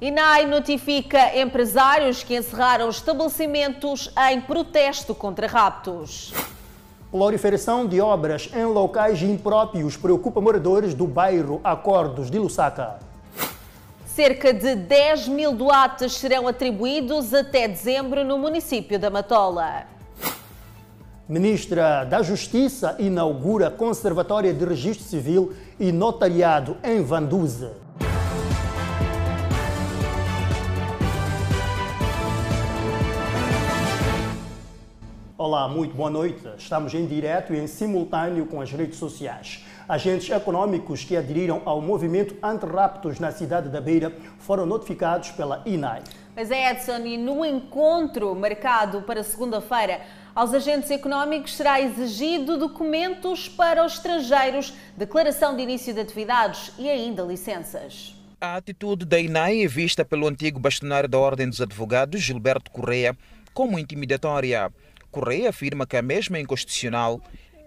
INAI notifica empresários que encerraram estabelecimentos em protesto contra raptos. Proliferação de obras em locais impróprios preocupa moradores do bairro Acordos de Lusaka. Cerca de 10 mil doates serão atribuídos até dezembro no município da Matola. Ministra da Justiça inaugura Conservatória de Registro Civil e Notariado em Vanduza. Olá, muito boa noite. Estamos em direto e em simultâneo com as redes sociais. Agentes econômicos que aderiram ao movimento anti-raptos na cidade da Beira foram notificados pela INAI. Mas é Edson, e no encontro marcado para segunda-feira, aos agentes econômicos será exigido documentos para os estrangeiros, declaração de início de atividades e ainda licenças. A atitude da INAI é vista pelo antigo bastonário da Ordem dos Advogados, Gilberto Correia, como intimidatória. Correia afirma que a mesma é inconstitucional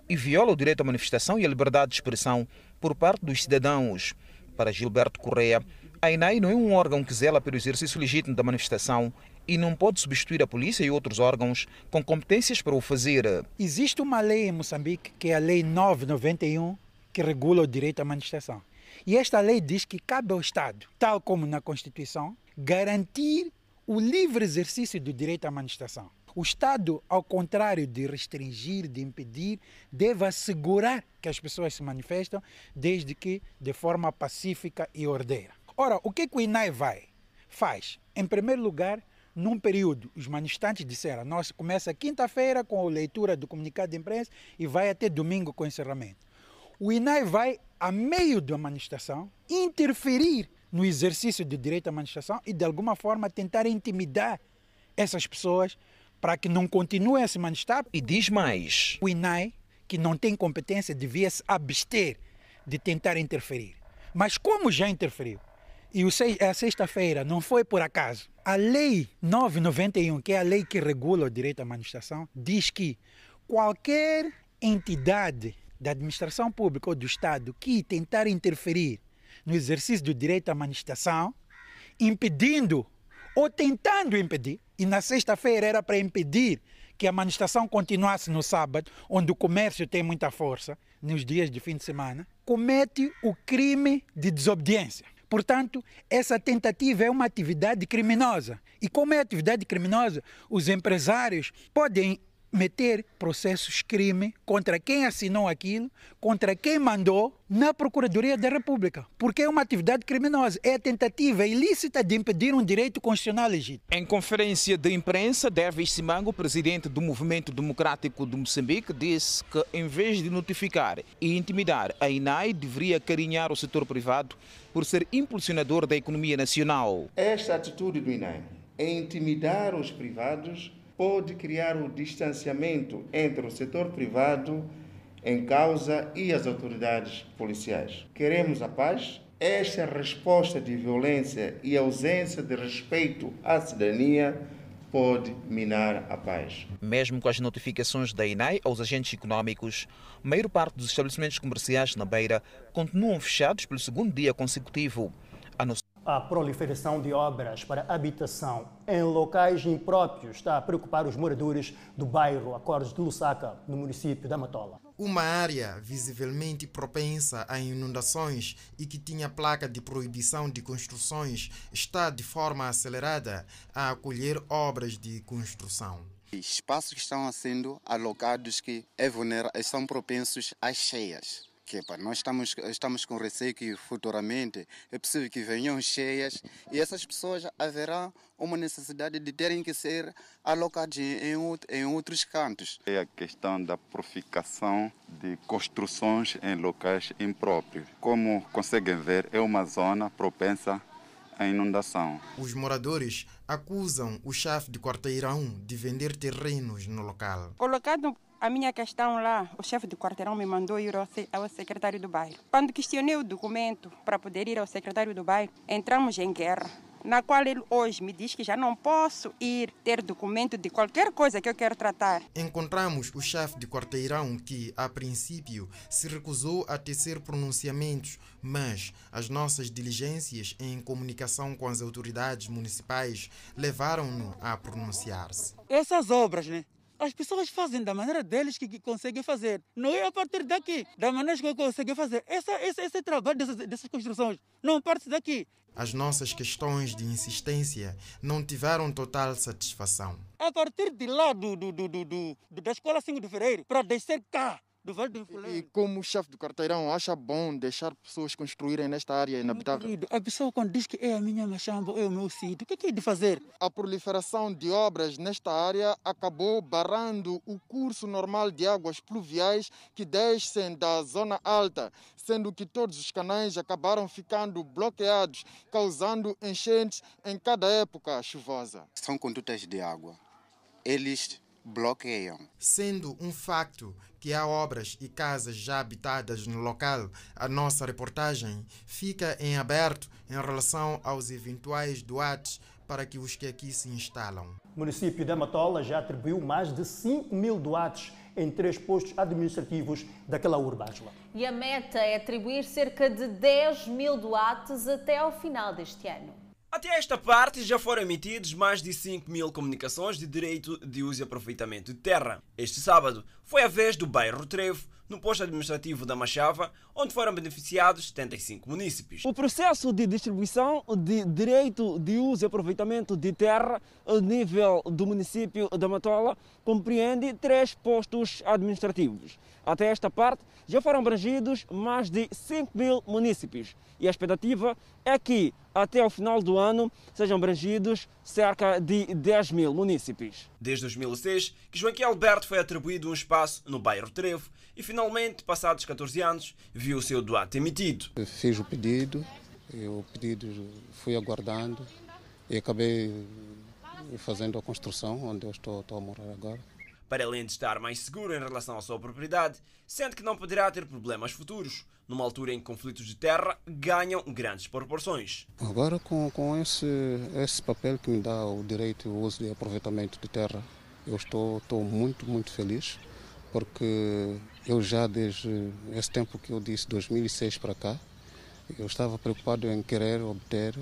e viola o direito à manifestação e à liberdade de expressão por parte dos cidadãos. Para Gilberto Correia, a INAI não é um órgão que zela pelo exercício legítimo da manifestação e não pode substituir a polícia e outros órgãos com competências para o fazer. Existe uma lei em Moçambique, que é a Lei 991, que regula o direito à manifestação. E esta lei diz que cabe ao Estado, tal como na Constituição, garantir o livre exercício do direito à manifestação. O Estado, ao contrário de restringir, de impedir, deve assegurar que as pessoas se manifestam, desde que de forma pacífica e ordeira. Ora, o que, que o INAI vai? Faz, em primeiro lugar, num período, os manifestantes disseram, nós começa quinta-feira com a leitura do comunicado de imprensa e vai até domingo com o encerramento. O INAI vai, a meio da manifestação, interferir no exercício do direito à manifestação e, de alguma forma, tentar intimidar essas pessoas para que não continuem a se manifestar. E diz mais: o INAI, que não tem competência, devia se abster de tentar interferir. Mas, como já interferiu, e a sexta-feira não foi por acaso, a Lei 991, que é a lei que regula o direito à manifestação, diz que qualquer entidade da administração pública ou do Estado que tentar interferir no exercício do direito à manifestação, impedindo ou tentando impedir, e na sexta-feira era para impedir que a manifestação continuasse no sábado, onde o comércio tem muita força, nos dias de fim de semana, comete o crime de desobediência. Portanto, essa tentativa é uma atividade criminosa. E como é atividade criminosa, os empresários podem meter processos crime contra quem assinou aquilo, contra quem mandou na Procuradoria da República, porque é uma atividade criminosa, é a tentativa ilícita de impedir um direito constitucional legítimo. Em conferência de imprensa, Davis Simango, presidente do Movimento Democrático de Moçambique, disse que em vez de notificar e intimidar, a INAI deveria carinhar o setor privado por ser impulsionador da economia nacional. Esta atitude do INAI é intimidar os privados pode criar o distanciamento entre o setor privado em causa e as autoridades policiais. Queremos a paz. Esta resposta de violência e ausência de respeito à cidadania pode minar a paz. Mesmo com as notificações da INAI aos agentes econômicos, a maior parte dos estabelecimentos comerciais na Beira continuam fechados pelo segundo dia consecutivo. A proliferação de obras para habitação em locais impróprios está a preocupar os moradores do bairro Acordos de Lusaka, no município da Matola. Uma área visivelmente propensa a inundações e que tinha placa de proibição de construções está de forma acelerada a acolher obras de construção. Espaços que estão sendo alocados que é são propensos às cheias que pá, nós estamos, estamos com receio que futuramente é possível que venham cheias e essas pessoas haverá uma necessidade de terem que ser alocadas em, em outros cantos. É a questão da proficação de construções em locais impróprios. Como conseguem ver, é uma zona propensa à inundação. Os moradores acusam o chefe de quarteirão de vender terrenos no local. Colocado a minha questão lá, o chefe de quarteirão me mandou ir ao, ao secretário do bairro. Quando questionei o documento para poder ir ao secretário do bairro, entramos em guerra na qual ele hoje me diz que já não posso ir ter documento de qualquer coisa que eu quero tratar. Encontramos o chefe de quarteirão que, a princípio, se recusou a tecer pronunciamentos, mas as nossas diligências em comunicação com as autoridades municipais levaram-no a pronunciar-se. Essas obras, né? As pessoas fazem da maneira deles que, que conseguem fazer. Não é a partir daqui, da maneira que conseguem fazer. Essa, esse, esse trabalho dessas, dessas construções não parte daqui. As nossas questões de insistência não tiveram total satisfação. A partir de lá, do, do, do, do, do da Escola 5 de Fevereiro, para descer cá, do Vale do E como chefe do quarteirão, acha bom deixar pessoas construírem nesta área inabitável? Querido, a pessoa quando diz que é a minha machamba, é o meu sítio, o que é que é de fazer? A proliferação de obras nesta área acabou barrando o curso normal de águas pluviais que descem da zona alta, sendo que todos os canais acabaram ficando bloqueados, causando enchentes em cada época chuvosa. São condutas de água. Eles bloqueiam. Sendo um facto que há obras e casas já habitadas no local, a nossa reportagem fica em aberto em relação aos eventuais doates para que os que aqui se instalam. O município de Matola já atribuiu mais de 5 mil doates em três postos administrativos daquela urbâncula. E a meta é atribuir cerca de 10 mil doates até ao final deste ano. Até esta parte já foram emitidos mais de 5 mil comunicações de direito de uso e aproveitamento de terra. Este sábado foi a vez do bairro Trevo, no posto administrativo da Machava, onde foram beneficiados 75 municípios. O processo de distribuição de direito de uso e aproveitamento de terra a nível do município da Matola compreende três postos administrativos. Até esta parte já foram abrangidos mais de 5 mil municípios e a expectativa é que até o final do ano sejam abrangidos cerca de 10 mil municípios. Desde 2006 que Joaquim Alberto foi atribuído um espaço no bairro Trevo e finalmente, passados 14 anos, viu o seu doate emitido. Eu fiz o pedido, o pedido fui aguardando e acabei fazendo a construção onde eu estou, estou a morar agora. Para além de estar mais seguro em relação à sua propriedade, sente que não poderá ter problemas futuros, numa altura em que conflitos de terra ganham grandes proporções. Agora, com, com esse, esse papel que me dá o direito ao uso e aproveitamento de terra, eu estou, estou muito, muito feliz, porque eu já desde esse tempo que eu disse, 2006 para cá, eu estava preocupado em querer obter,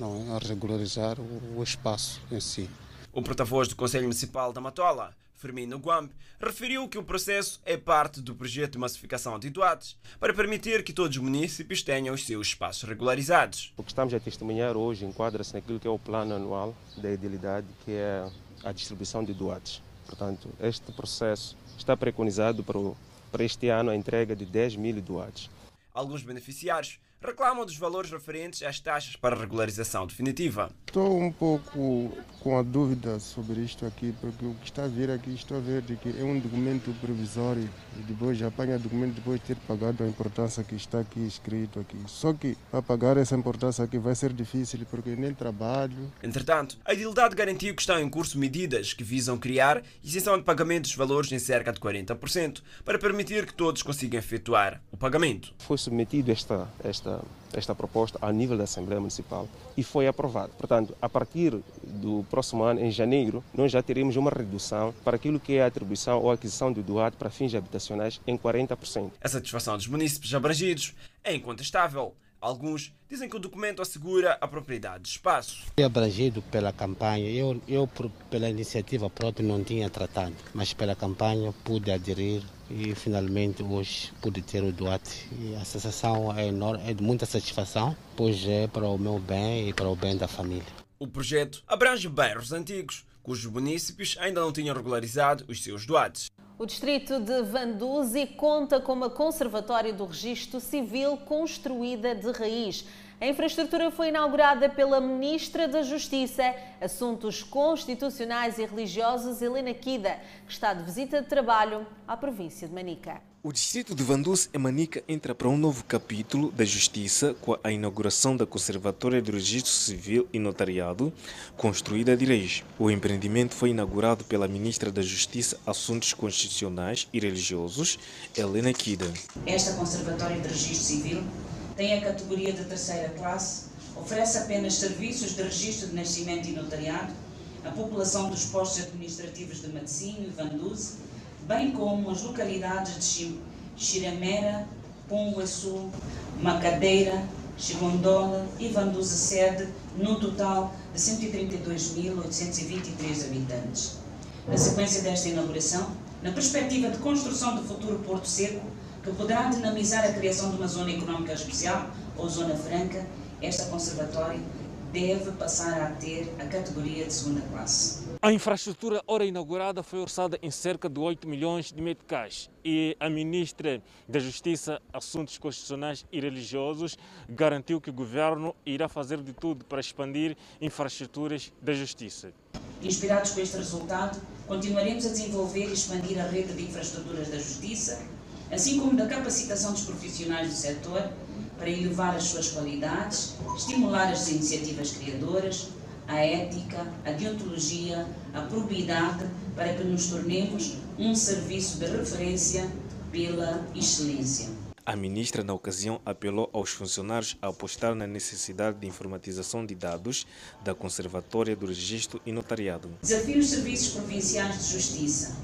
não é, a regularizar o, o espaço em si. O porta-voz do Conselho Municipal da Matola, Firmino Guamp, referiu que o processo é parte do projeto de massificação de doates para permitir que todos os municípios tenham os seus espaços regularizados. O que estamos a testemunhar hoje enquadra-se naquilo que é o plano anual da idilidade, que é a distribuição de doates. Portanto, este processo está preconizado para, o, para este ano a entrega de 10 mil doates. Alguns beneficiários reclamam dos valores referentes às taxas para regularização definitiva. Estou um pouco com a dúvida sobre isto aqui, porque o que está a vir aqui, estou a ver de que é um documento provisório e depois apanha documento depois de ter pagado a importância que está aqui escrito aqui. Só que para pagar essa importância aqui vai ser difícil porque nem trabalho. Entretanto, a idilidade garantiu que estão em curso medidas que visam criar isenção de pagamento dos valores em cerca de 40% para permitir que todos consigam efetuar o pagamento. Foi submetido esta, esta esta proposta a nível da Assembleia Municipal e foi aprovado. Portanto, a partir do próximo ano, em janeiro, nós já teremos uma redução para aquilo que é a atribuição ou aquisição de doado para fins habitacionais em 40%. A satisfação dos municípios abrangidos é incontestável. Alguns dizem que o documento assegura a propriedade de espaço. Fui abrangido pela campanha. Eu, eu pela iniciativa própria, não tinha tratado, mas pela campanha pude aderir e finalmente hoje pude ter o doate. E a sensação é, enorme, é de muita satisfação, pois é para o meu bem e para o bem da família. O projeto abrange bairros antigos, cujos municípios ainda não tinham regularizado os seus doates. O distrito de Vanduzi conta com uma conservatória do registro civil construída de raiz. A infraestrutura foi inaugurada pela Ministra da Justiça, Assuntos Constitucionais e Religiosos, Helena Kida, que está de visita de trabalho à província de Manica. O distrito de Vanduce e Manica entra para um novo capítulo da Justiça com a inauguração da Conservatória do Registro Civil e Notariado, construída de leis. O empreendimento foi inaugurado pela Ministra da Justiça, Assuntos Constitucionais e Religiosos, Helena Kida. Esta Conservatória de Registro Civil tem a categoria de terceira classe oferece apenas serviços de registro de nascimento e notariado à população dos postos administrativos de Medicínio e Vanduze, bem como as localidades de Xiramera, Ponguaçu, Macadeira, Chigondola e Vanduze sede, num total de 132.823 habitantes. Na sequência desta inauguração, na perspectiva de construção do futuro Porto Seco, que poderá dinamizar a criação de uma zona económica especial ou zona franca, esta conservatória deve passar a ter a categoria de segunda classe. A infraestrutura ora inaugurada foi orçada em cerca de 8 milhões de meticais e a ministra da Justiça, Assuntos Constitucionais e Religiosos garantiu que o governo irá fazer de tudo para expandir infraestruturas da justiça. Inspirados com este resultado, continuaremos a desenvolver e expandir a rede de infraestruturas da justiça, assim como da capacitação dos profissionais do setor para elevar as suas qualidades, estimular as iniciativas criadoras, a ética, a deontologia, a probidade, para que nos tornemos um serviço de referência pela excelência. A ministra, na ocasião, apelou aos funcionários a apostar na necessidade de informatização de dados da Conservatória do Registro e Notariado. Desafio os serviços provinciais de justiça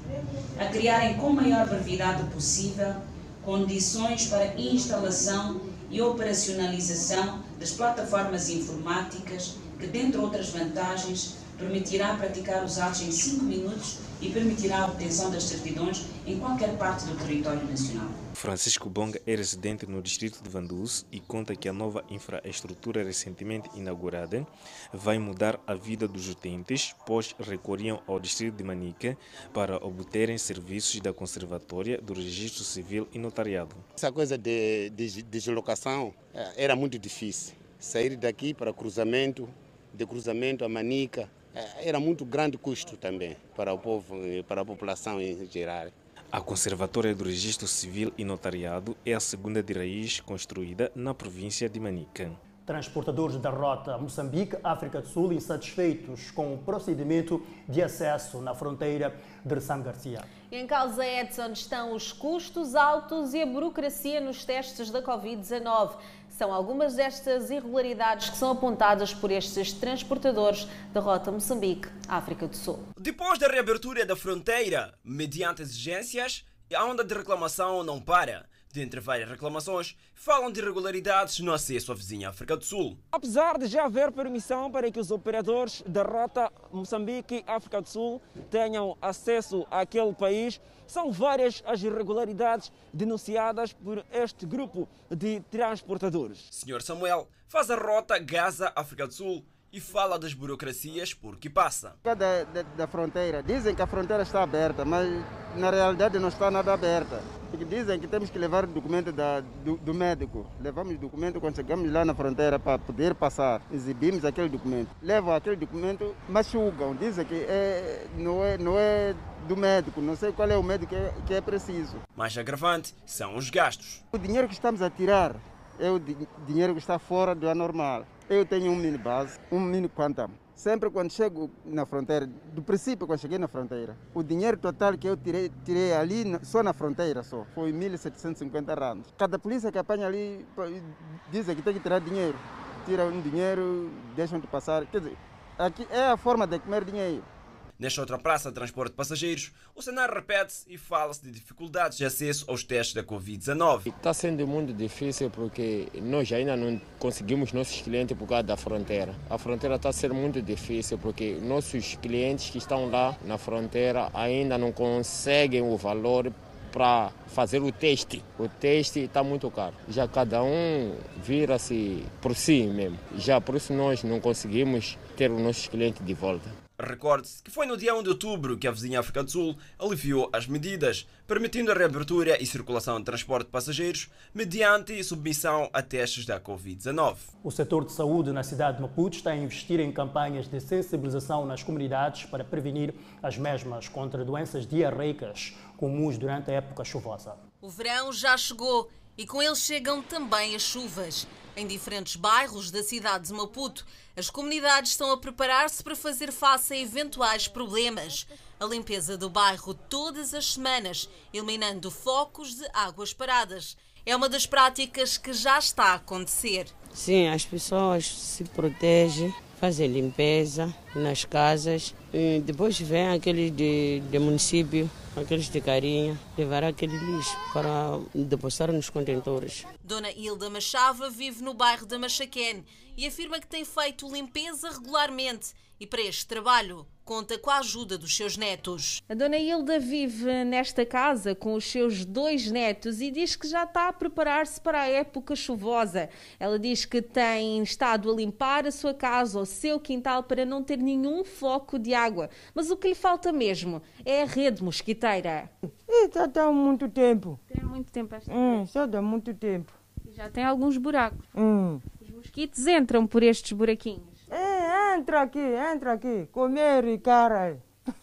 a criarem com maior brevidade possível condições para instalação e operacionalização das plataformas informáticas que, dentre outras vantagens, permitirá praticar os atos em 5 minutos e permitirá a obtenção das certidões em qualquer parte do território nacional. Francisco Bonga é residente no distrito de Vanduz e conta que a nova infraestrutura recentemente inaugurada vai mudar a vida dos utentes, pois recorriam ao distrito de Manica para obterem serviços da conservatória do registro civil e notariado. Essa coisa de, de deslocação eh, era muito difícil. Sair daqui para cruzamento, de cruzamento a Manica, eh, era muito grande custo também para o povo, para a população em geral. A Conservatória do Registro Civil e Notariado é a segunda de raiz construída na província de Manica. Transportadores da rota Moçambique-África do Sul insatisfeitos com o procedimento de acesso na fronteira de San Garcia. Em causa, Edson, estão os custos altos e a burocracia nos testes da Covid-19. São algumas destas irregularidades que são apontadas por estes transportadores da rota Moçambique-África do Sul. Depois da reabertura da fronteira, mediante exigências, a onda de reclamação não para. Dentre várias reclamações, falam de irregularidades no acesso à vizinha África do Sul. Apesar de já haver permissão para que os operadores da rota Moçambique-África do Sul tenham acesso àquele país, são várias as irregularidades denunciadas por este grupo de transportadores. Senhor Samuel faz a rota Gaza-África do Sul e fala das burocracias por que passa. Da, da, da, fronteira. Dizem que a fronteira está aberta, mas na realidade não está nada aberta. Porque dizem que temos que levar o documento da, do, do, médico. Levamos o documento quando chegamos lá na fronteira para poder passar. Exibimos aquele documento. Levam aquele documento, machucam. Dizem que é, não, é, não é do médico. Não sei qual é o médico que é, que é preciso. Mais agravante são os gastos. O dinheiro que estamos a tirar é o dinheiro que está fora do anormal. Eu tenho um mini base, um mini quantum. Sempre quando chego na fronteira, do princípio quando cheguei na fronteira, o dinheiro total que eu tirei, tirei ali só na fronteira só, foi 1.750 rands. Cada polícia que apanha ali diz que tem que tirar dinheiro. Tira um dinheiro, deixam de passar. Quer dizer, aqui é a forma de comer dinheiro. Nesta outra praça de transporte de passageiros, o cenário repete-se e fala-se de dificuldades de acesso aos testes da Covid-19. Está sendo muito difícil porque nós ainda não conseguimos nossos clientes por causa da fronteira. A fronteira está ser muito difícil porque nossos clientes que estão lá na fronteira ainda não conseguem o valor para fazer o teste. O teste está muito caro. Já cada um vira-se por si mesmo. Já por isso nós não conseguimos ter os nossos clientes de volta. Recorde-se que foi no dia 1 de outubro que a vizinha África do Sul aliviou as medidas, permitindo a reabertura e circulação de transporte de passageiros mediante submissão a testes da Covid-19. O setor de saúde na cidade de Maputo está a investir em campanhas de sensibilização nas comunidades para prevenir as mesmas contra doenças diarreicas comuns durante a época chuvosa. O verão já chegou e com ele chegam também as chuvas. Em diferentes bairros da cidade de Maputo, as comunidades estão a preparar-se para fazer face a eventuais problemas. A limpeza do bairro todas as semanas, eliminando focos de águas paradas. é uma das práticas que já está a acontecer. Sim, as pessoas se protegem, fazem limpeza nas casas. E depois vem aqueles de, de município, aqueles de carinha, levar aquele lixo para depositar nos contentores. Dona Hilda Machava vive no bairro da Machaquene e afirma que tem feito limpeza regularmente e para este trabalho conta com a ajuda dos seus netos. A dona Hilda vive nesta casa com os seus dois netos e diz que já está a preparar-se para a época chuvosa. Ela diz que tem estado a limpar a sua casa, o seu quintal, para não ter nenhum foco de água. Mas o que lhe falta mesmo é a rede mosquiteira. Já está há muito tempo. Tem muito tempo esta hum, Já há muito tempo. Já tem alguns buracos. Hum. Os mosquitos entram por estes buraquinhos. Entra aqui, entra aqui. Comer, cara.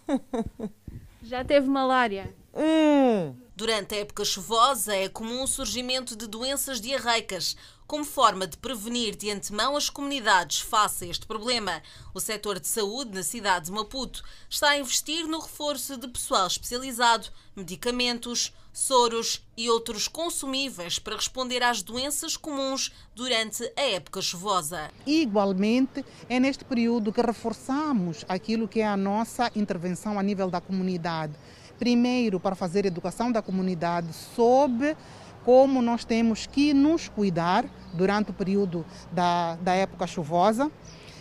Já teve malária? É. Durante a época chuvosa é comum o surgimento de doenças diarreicas. Como forma de prevenir de antemão as comunidades face a este problema, o setor de saúde na cidade de Maputo está a investir no reforço de pessoal especializado, medicamentos, soros e outros consumíveis para responder às doenças comuns durante a época chuvosa. Igualmente, é neste período que reforçamos aquilo que é a nossa intervenção a nível da comunidade primeiro para fazer educação da comunidade sobre como nós temos que nos cuidar durante o período da, da época chuvosa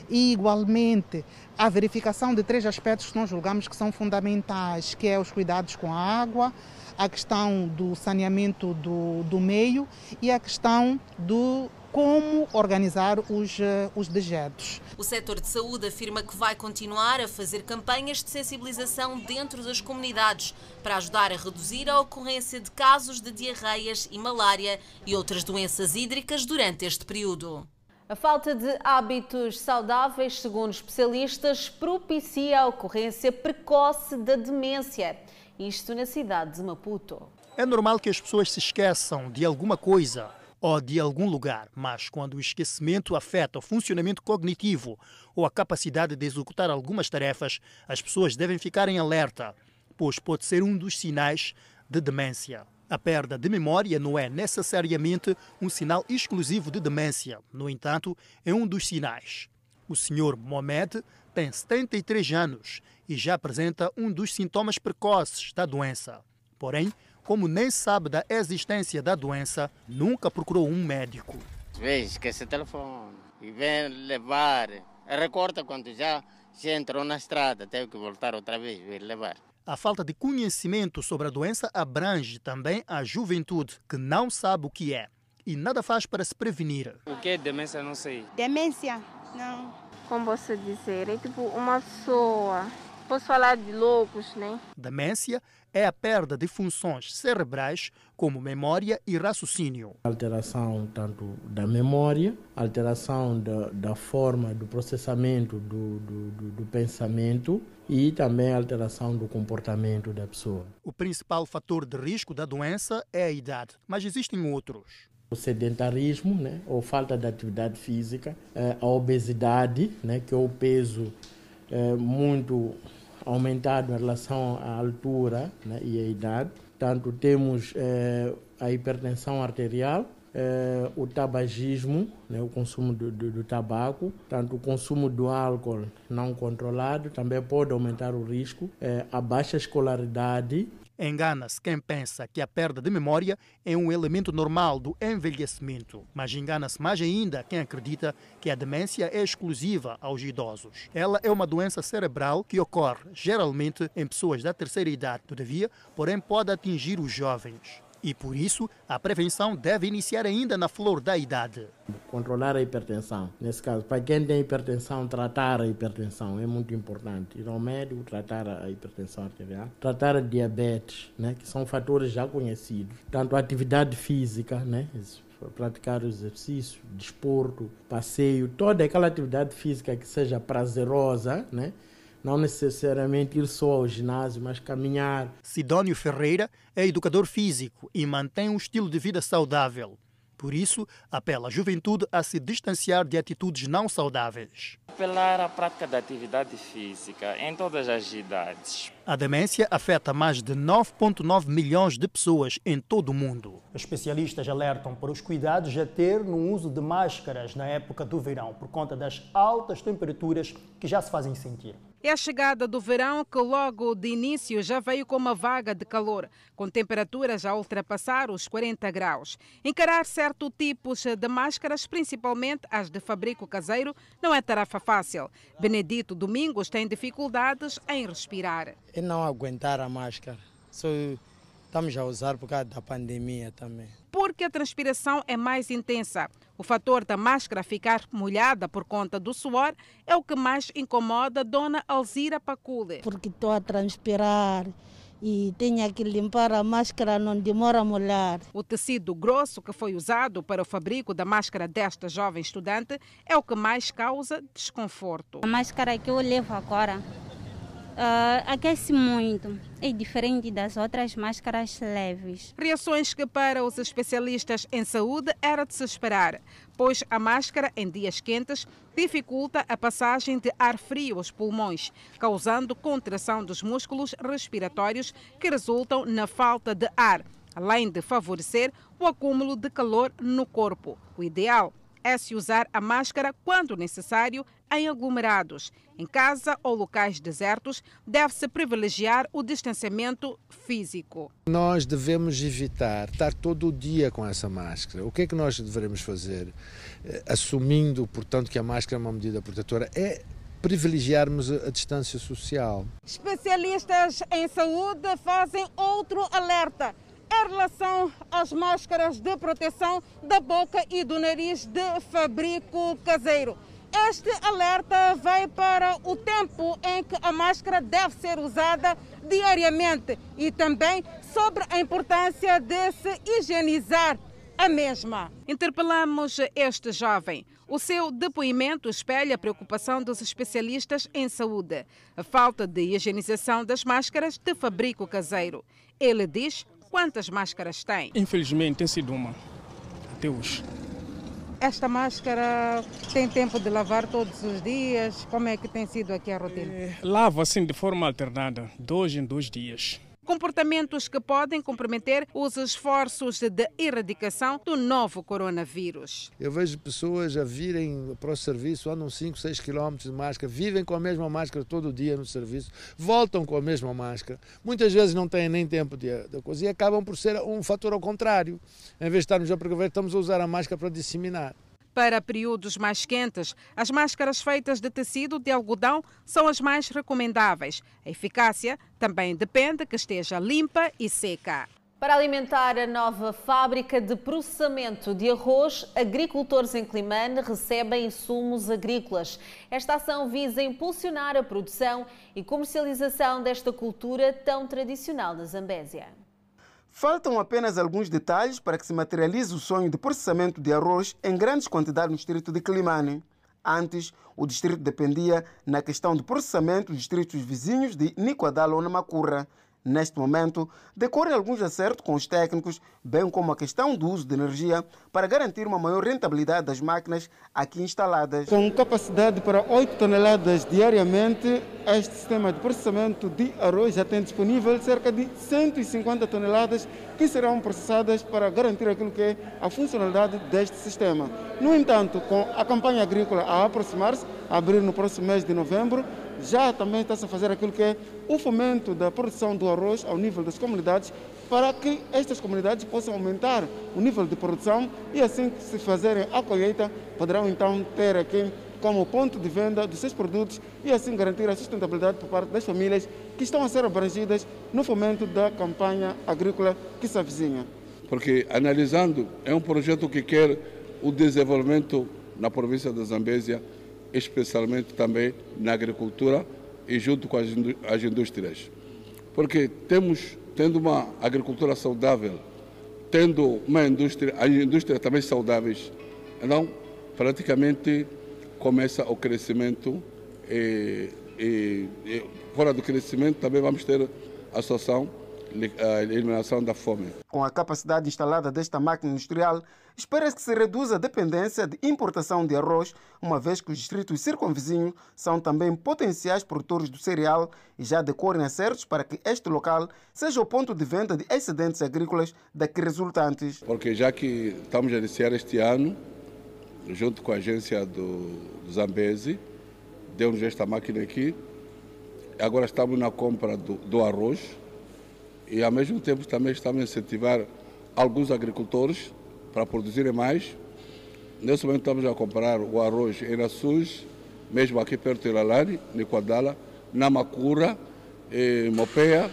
e igualmente a verificação de três aspectos que nós julgamos que são fundamentais, que é os cuidados com a água, a questão do saneamento do, do meio e a questão do como organizar os, eh, os dejetos. O setor de saúde afirma que vai continuar a fazer campanhas de sensibilização dentro das comunidades para ajudar a reduzir a ocorrência de casos de diarreias e malária e outras doenças hídricas durante este período. A falta de hábitos saudáveis, segundo especialistas, propicia a ocorrência precoce da demência. Isto na cidade de Maputo. É normal que as pessoas se esqueçam de alguma coisa ou de algum lugar, mas quando o esquecimento afeta o funcionamento cognitivo ou a capacidade de executar algumas tarefas, as pessoas devem ficar em alerta, pois pode ser um dos sinais de demência. A perda de memória não é necessariamente um sinal exclusivo de demência, no entanto, é um dos sinais. O Sr. Mohamed tem 73 anos e já apresenta um dos sintomas precoces da doença. Porém, como nem sabe da existência da doença, nunca procurou um médico. Veja, esquece o telefone e vem levar. Recorta quando já, já entrou na estrada, teve que voltar outra vez, vir levar. A falta de conhecimento sobre a doença abrange também a juventude, que não sabe o que é e nada faz para se prevenir. O que é demência? Não sei. Demência? Não. Como posso dizer? É tipo uma pessoa. Posso falar de loucos, né? Demência é a perda de funções cerebrais como memória e raciocínio. Alteração tanto da memória, alteração da, da forma do processamento do, do, do, do pensamento e também alteração do comportamento da pessoa. O principal fator de risco da doença é a idade, mas existem outros. O sedentarismo, né, ou falta de atividade física, eh, a obesidade, né, que é o peso é, muito aumentado em relação à altura né, e à idade. Tanto temos é, a hipertensão arterial, é, o tabagismo, né, o consumo do, do, do, tabaco, tanto o consumo do álcool não controlado também pode aumentar o risco, é, a baixa escolaridade Engana-se quem pensa que a perda de memória é um elemento normal do envelhecimento, mas engana-se mais ainda quem acredita que a demência é exclusiva aos idosos. Ela é uma doença cerebral que ocorre geralmente em pessoas da terceira idade, todavia, porém pode atingir os jovens. E por isso, a prevenção deve iniciar ainda na flor da idade. Controlar a hipertensão. Nesse caso, para quem tem hipertensão, tratar a hipertensão é muito importante. Ir ao médico, tratar a hipertensão arterial, tratar a diabetes, né, que são fatores já conhecidos. Tanto a atividade física, né, praticar o exercício, desporto, passeio, toda aquela atividade física que seja prazerosa, né? Não necessariamente ir só ao ginásio, mas caminhar. Sidónio Ferreira é educador físico e mantém um estilo de vida saudável. Por isso, apela à juventude a se distanciar de atitudes não saudáveis. Apelar à prática da atividade física em todas as idades. A demência afeta mais de 9,9 milhões de pessoas em todo o mundo. Especialistas alertam para os cuidados a ter no uso de máscaras na época do verão, por conta das altas temperaturas que já se fazem sentir. É a chegada do verão que logo de início já veio com uma vaga de calor, com temperaturas a ultrapassar os 40 graus. Encarar certo tipos de máscaras, principalmente as de fabrico caseiro, não é tarefa fácil. Benedito Domingos tem dificuldades em respirar. E não aguentar a máscara. Só estamos a usar por causa da pandemia também. Porque a transpiração é mais intensa. O fator da máscara ficar molhada por conta do suor é o que mais incomoda Dona Alzira Pacule. Porque estou a transpirar e tenho que limpar a máscara, não demora a molhar. O tecido grosso que foi usado para o fabrico da máscara desta jovem estudante é o que mais causa desconforto. A máscara que eu levo agora Uh, aquece muito, é diferente das outras máscaras leves. Reações que para os especialistas em saúde era de se esperar, pois a máscara em dias quentes dificulta a passagem de ar frio aos pulmões, causando contração dos músculos respiratórios que resultam na falta de ar, além de favorecer o acúmulo de calor no corpo. O ideal é se usar a máscara quando necessário em aglomerados. Em casa ou locais desertos, deve-se privilegiar o distanciamento físico. Nós devemos evitar estar todo o dia com essa máscara. O que é que nós devemos fazer? Eh, assumindo, portanto, que a máscara é uma medida protetora, é privilegiarmos a distância social. Especialistas em saúde fazem outro alerta em relação às máscaras de proteção da boca e do nariz de fabrico caseiro. Este alerta vai para o tempo em que a máscara deve ser usada diariamente e também sobre a importância de se higienizar a mesma. Interpelamos este jovem. O seu depoimento espelha a preocupação dos especialistas em saúde, a falta de higienização das máscaras de fabrico caseiro. Ele diz Quantas máscaras tem? Infelizmente tem sido uma, até hoje. Esta máscara tem tempo de lavar todos os dias? Como é que tem sido aqui a rotina? É, lavo assim de forma alternada, dois em dois dias comportamentos que podem comprometer os esforços de erradicação do novo coronavírus. Eu vejo pessoas a virem para o serviço, andam 5, 6 quilómetros de máscara, vivem com a mesma máscara todo dia no serviço, voltam com a mesma máscara, muitas vezes não têm nem tempo de, de coisa e acabam por ser um fator ao contrário. Em vez de estarmos a precaver, estamos a usar a máscara para disseminar. Para períodos mais quentes, as máscaras feitas de tecido de algodão são as mais recomendáveis. A eficácia também depende que esteja limpa e seca. Para alimentar a nova fábrica de processamento de arroz, agricultores em Climane recebem insumos agrícolas. Esta ação visa impulsionar a produção e comercialização desta cultura tão tradicional da Zambésia. Faltam apenas alguns detalhes para que se materialize o sonho de processamento de arroz em grandes quantidades no distrito de Climane. Antes, o distrito dependia na questão de processamento dos distritos vizinhos de Nicoadala ou Namacurra. Neste momento, decorrem alguns acertos com os técnicos, bem como a questão do uso de energia para garantir uma maior rentabilidade das máquinas aqui instaladas. Com capacidade para 8 toneladas diariamente, este sistema de processamento de arroz já tem disponível cerca de 150 toneladas que serão processadas para garantir aquilo que é a funcionalidade deste sistema. No entanto, com a campanha agrícola a aproximar-se, a abrir no próximo mês de novembro, já também está-se a fazer aquilo que é o fomento da produção do arroz ao nível das comunidades, para que estas comunidades possam aumentar o nível de produção e assim que se fazerem a colheita, poderão então ter aqui como ponto de venda dos seus produtos e assim garantir a sustentabilidade por parte das famílias que estão a ser abrangidas no fomento da campanha agrícola que se avizinha. Porque analisando, é um projeto que quer o desenvolvimento na província da Zambésia especialmente também na agricultura e junto com as indústrias. Porque temos, tendo uma agricultura saudável, tendo uma indústria, as indústrias também saudáveis, então praticamente começa o crescimento e, e, e fora do crescimento também vamos ter a situação a eliminação da fome. Com a capacidade instalada desta máquina industrial, espera-se que se reduza a dependência de importação de arroz, uma vez que os distritos circunvizinhos são também potenciais produtores do cereal e já decorrem acertos para que este local seja o ponto de venda de excedentes agrícolas daqui resultantes. Porque já que estamos a iniciar este ano, junto com a agência do, do Zambesi, deu-nos esta máquina aqui. Agora estamos na compra do, do arroz e, ao mesmo tempo, também estamos a incentivar alguns agricultores para produzirem mais. Nesse momento, estamos a comprar o arroz em Assus, mesmo aqui perto de Lalari, Niquadala, Namacura, Mopeia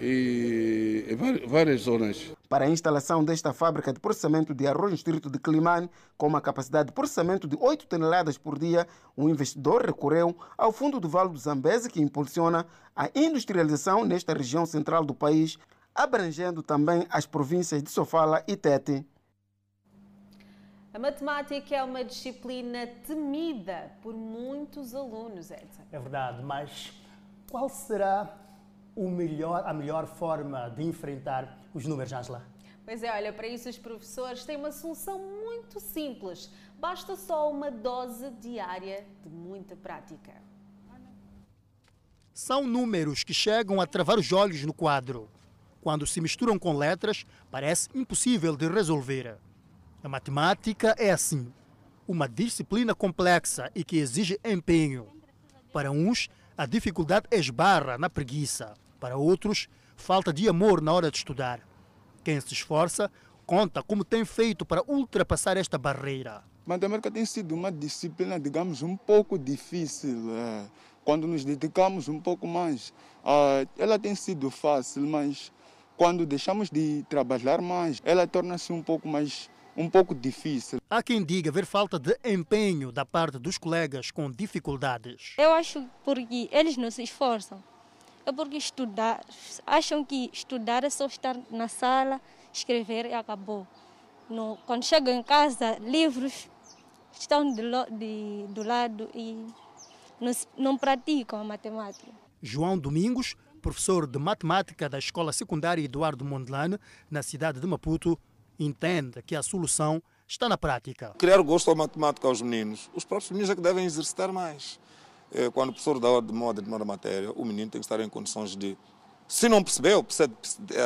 e em várias zonas. Para a instalação desta fábrica de processamento de arroz no distrito de Climane, com uma capacidade de processamento de 8 toneladas por dia, o investidor recorreu ao Fundo do Vale do Zambeze, que impulsiona a industrialização nesta região central do país, abrangendo também as províncias de Sofala e Tete. A matemática é uma disciplina temida por muitos alunos, Edson. É verdade, mas qual será o melhor, a melhor forma de enfrentar os números, Angela? Pois é, olha, para isso os professores têm uma solução muito simples. Basta só uma dose diária de muita prática. São números que chegam a travar os olhos no quadro. Quando se misturam com letras, parece impossível de resolver. A matemática é assim, uma disciplina complexa e que exige empenho. Para uns, a dificuldade esbarra na preguiça. Para outros, falta de amor na hora de estudar. Quem se esforça conta como tem feito para ultrapassar esta barreira. Matemática tem sido uma disciplina, digamos, um pouco difícil. É, quando nos dedicamos um pouco mais, é, ela tem sido fácil, mas quando deixamos de trabalhar mais, ela torna-se um pouco mais um pouco difícil. Há quem diga ver falta de empenho da parte dos colegas com dificuldades. Eu acho porque eles não se esforçam. É porque estudar, acham que estudar é só estar na sala, escrever e acabou. No, quando chegam em casa, livros estão de, de, do lado e não, não praticam a matemática. João Domingos, professor de matemática da Escola Secundária Eduardo Mondlane, na cidade de Maputo, entende que a solução está na prática. Criar gosto à matemática aos meninos. Os próprios meninos é que devem exercitar mais. Quando o professor dá de moda de uma matéria, o menino tem que estar em condições de, se não percebeu, precisa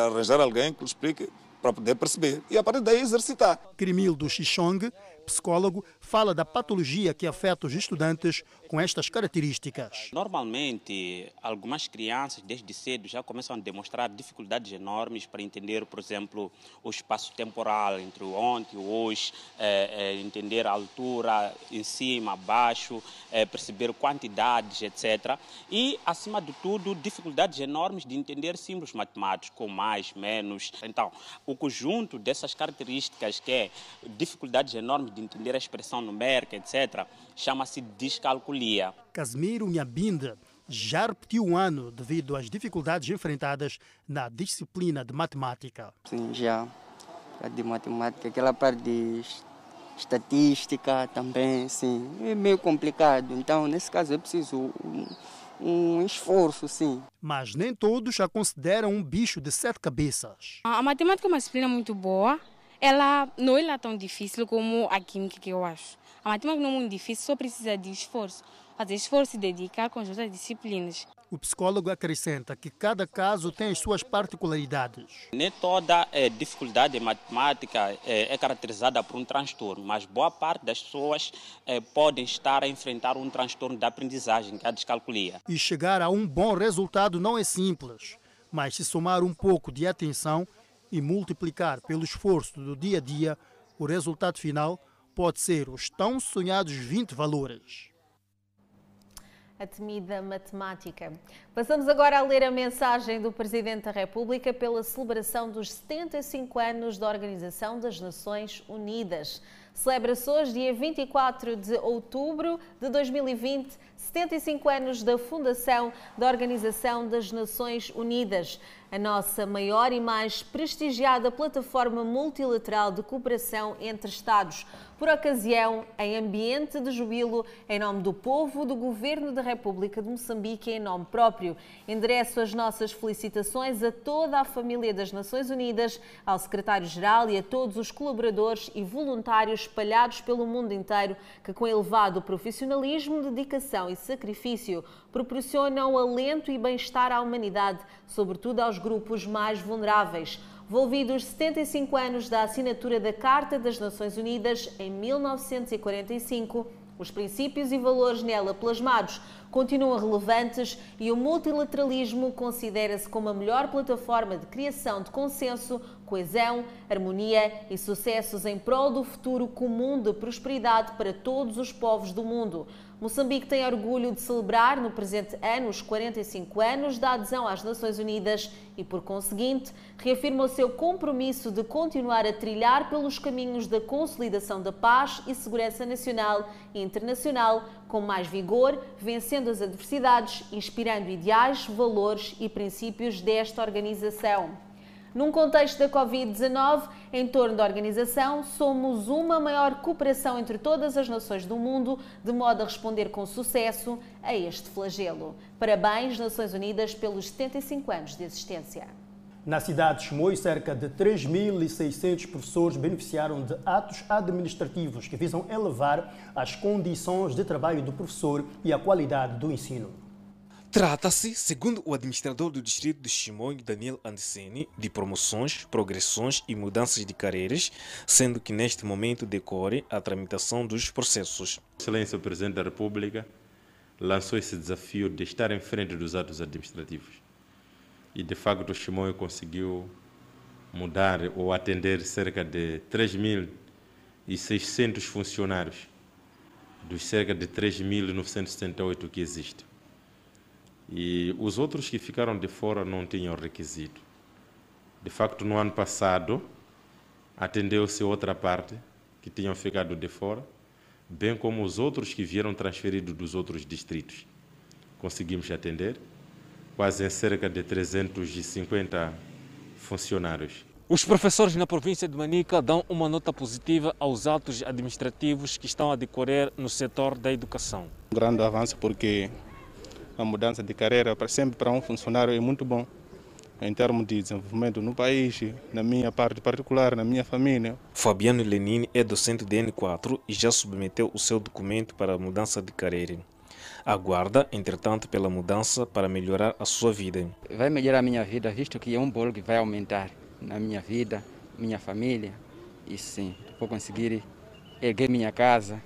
arranjar alguém que lhe explique para poder perceber e a partir daí exercitar. Crimildo Xixong, psicólogo, fala da patologia que afeta os estudantes com estas características. Normalmente, algumas crianças desde cedo já começam a demonstrar dificuldades enormes para entender, por exemplo, o espaço temporal entre o ontem e o hoje, é, é, entender a altura em cima, abaixo, é, perceber quantidades, etc. E, acima de tudo, dificuldades enormes de entender símbolos matemáticos, com mais, menos. Então, o conjunto dessas características, que é dificuldades enormes de entender a expressão numérica, etc., chama-se descalculia. Casimiro Nhambinda já repetiu um ano devido às dificuldades enfrentadas na disciplina de matemática. Sim, já. A de matemática, aquela parte de estatística também, sim, é meio complicado. Então, nesse caso, é preciso um, um esforço, sim. Mas nem todos a consideram um bicho de sete cabeças. A matemática é uma disciplina muito boa. Ela não é tão difícil como a química, que eu acho. A matemática não é muito difícil, só precisa de esforço. Fazer esforço e dedicar com as outras disciplinas. O psicólogo acrescenta que cada caso tem as suas particularidades. Nem toda é, dificuldade em matemática é, é, caracterizada por um transtorno, mas boa parte das pessoas é, podem estar a enfrentar um transtorno da aprendizagem, que é a descalculia. E chegar a um bom resultado não é simples, mas se somar um pouco de atenção e multiplicar pelo esforço do dia a dia, o resultado final pode ser os tão sonhados 20 valores a temida matemática. Passamos agora a ler a mensagem do Presidente da República pela celebração dos 75 anos da Organização das Nações Unidas. Celebra-se hoje, dia 24 de outubro de 2020, 75 anos da fundação da Organização das Nações Unidas. a nossa maior e mais prestigiada plataforma multilateral de cooperação entre Estados. Por ocasião, em ambiente de jubilo, em nome do povo, do Governo da República de Moçambique e em nome próprio. Endereço as nossas felicitações a toda a família das Nações Unidas, ao Secretário-Geral e a todos os colaboradores e voluntários espalhados pelo mundo inteiro que, com elevado profissionalismo, dedicação e sacrifício, proporcionam alento e bem-estar à humanidade, sobretudo aos grupos mais vulneráveis. Volvidos 75 anos da assinatura da Carta das Nações Unidas em 1945, os princípios e valores nela plasmados continuam relevantes e o multilateralismo considera-se como a melhor plataforma de criação de consenso, coesão, harmonia e sucessos em prol do futuro comum de prosperidade para todos os povos do mundo. Moçambique tem orgulho de celebrar no presente ano os 45 anos da adesão às Nações Unidas e, por conseguinte, reafirma o seu compromisso de continuar a trilhar pelos caminhos da consolidação da paz e segurança nacional e internacional com mais vigor, vencendo as adversidades, inspirando ideais, valores e princípios desta organização. Num contexto da Covid-19, em torno da organização, somos uma maior cooperação entre todas as nações do mundo, de modo a responder com sucesso a este flagelo. Parabéns, Nações Unidas, pelos 75 anos de existência. Na cidade de Chimoio, cerca de 3.600 professores beneficiaram de atos administrativos que visam elevar as condições de trabalho do professor e a qualidade do ensino. Trata-se, segundo o administrador do distrito de Chimoio, Daniel Andeseni, de promoções, progressões e mudanças de carreiras, sendo que neste momento decorre a tramitação dos processos. Excelência, o Presidente da República lançou esse desafio de estar em frente dos atos administrativos. E, de facto, o Chimoio conseguiu mudar ou atender cerca de 3.600 funcionários dos cerca de 3.978 que existem. E os outros que ficaram de fora não tinham requisito. De facto, no ano passado, atendeu-se outra parte que tinham ficado de fora, bem como os outros que vieram transferidos dos outros distritos. Conseguimos atender quase em cerca de 350 funcionários. Os professores na província de Manica dão uma nota positiva aos atos administrativos que estão a decorrer no setor da educação. Um grande avanço porque a mudança de carreira para sempre para um funcionário é muito bom em termos de desenvolvimento no país, na minha parte particular, na minha família. Fabiano Lenini é docente de N4 e já submeteu o seu documento para a mudança de carreira. Aguarda, entretanto, pela mudança para melhorar a sua vida. Vai melhorar a minha vida, visto que é um bolo que vai aumentar na minha vida, minha família. E sim, vou conseguir erguer minha casa.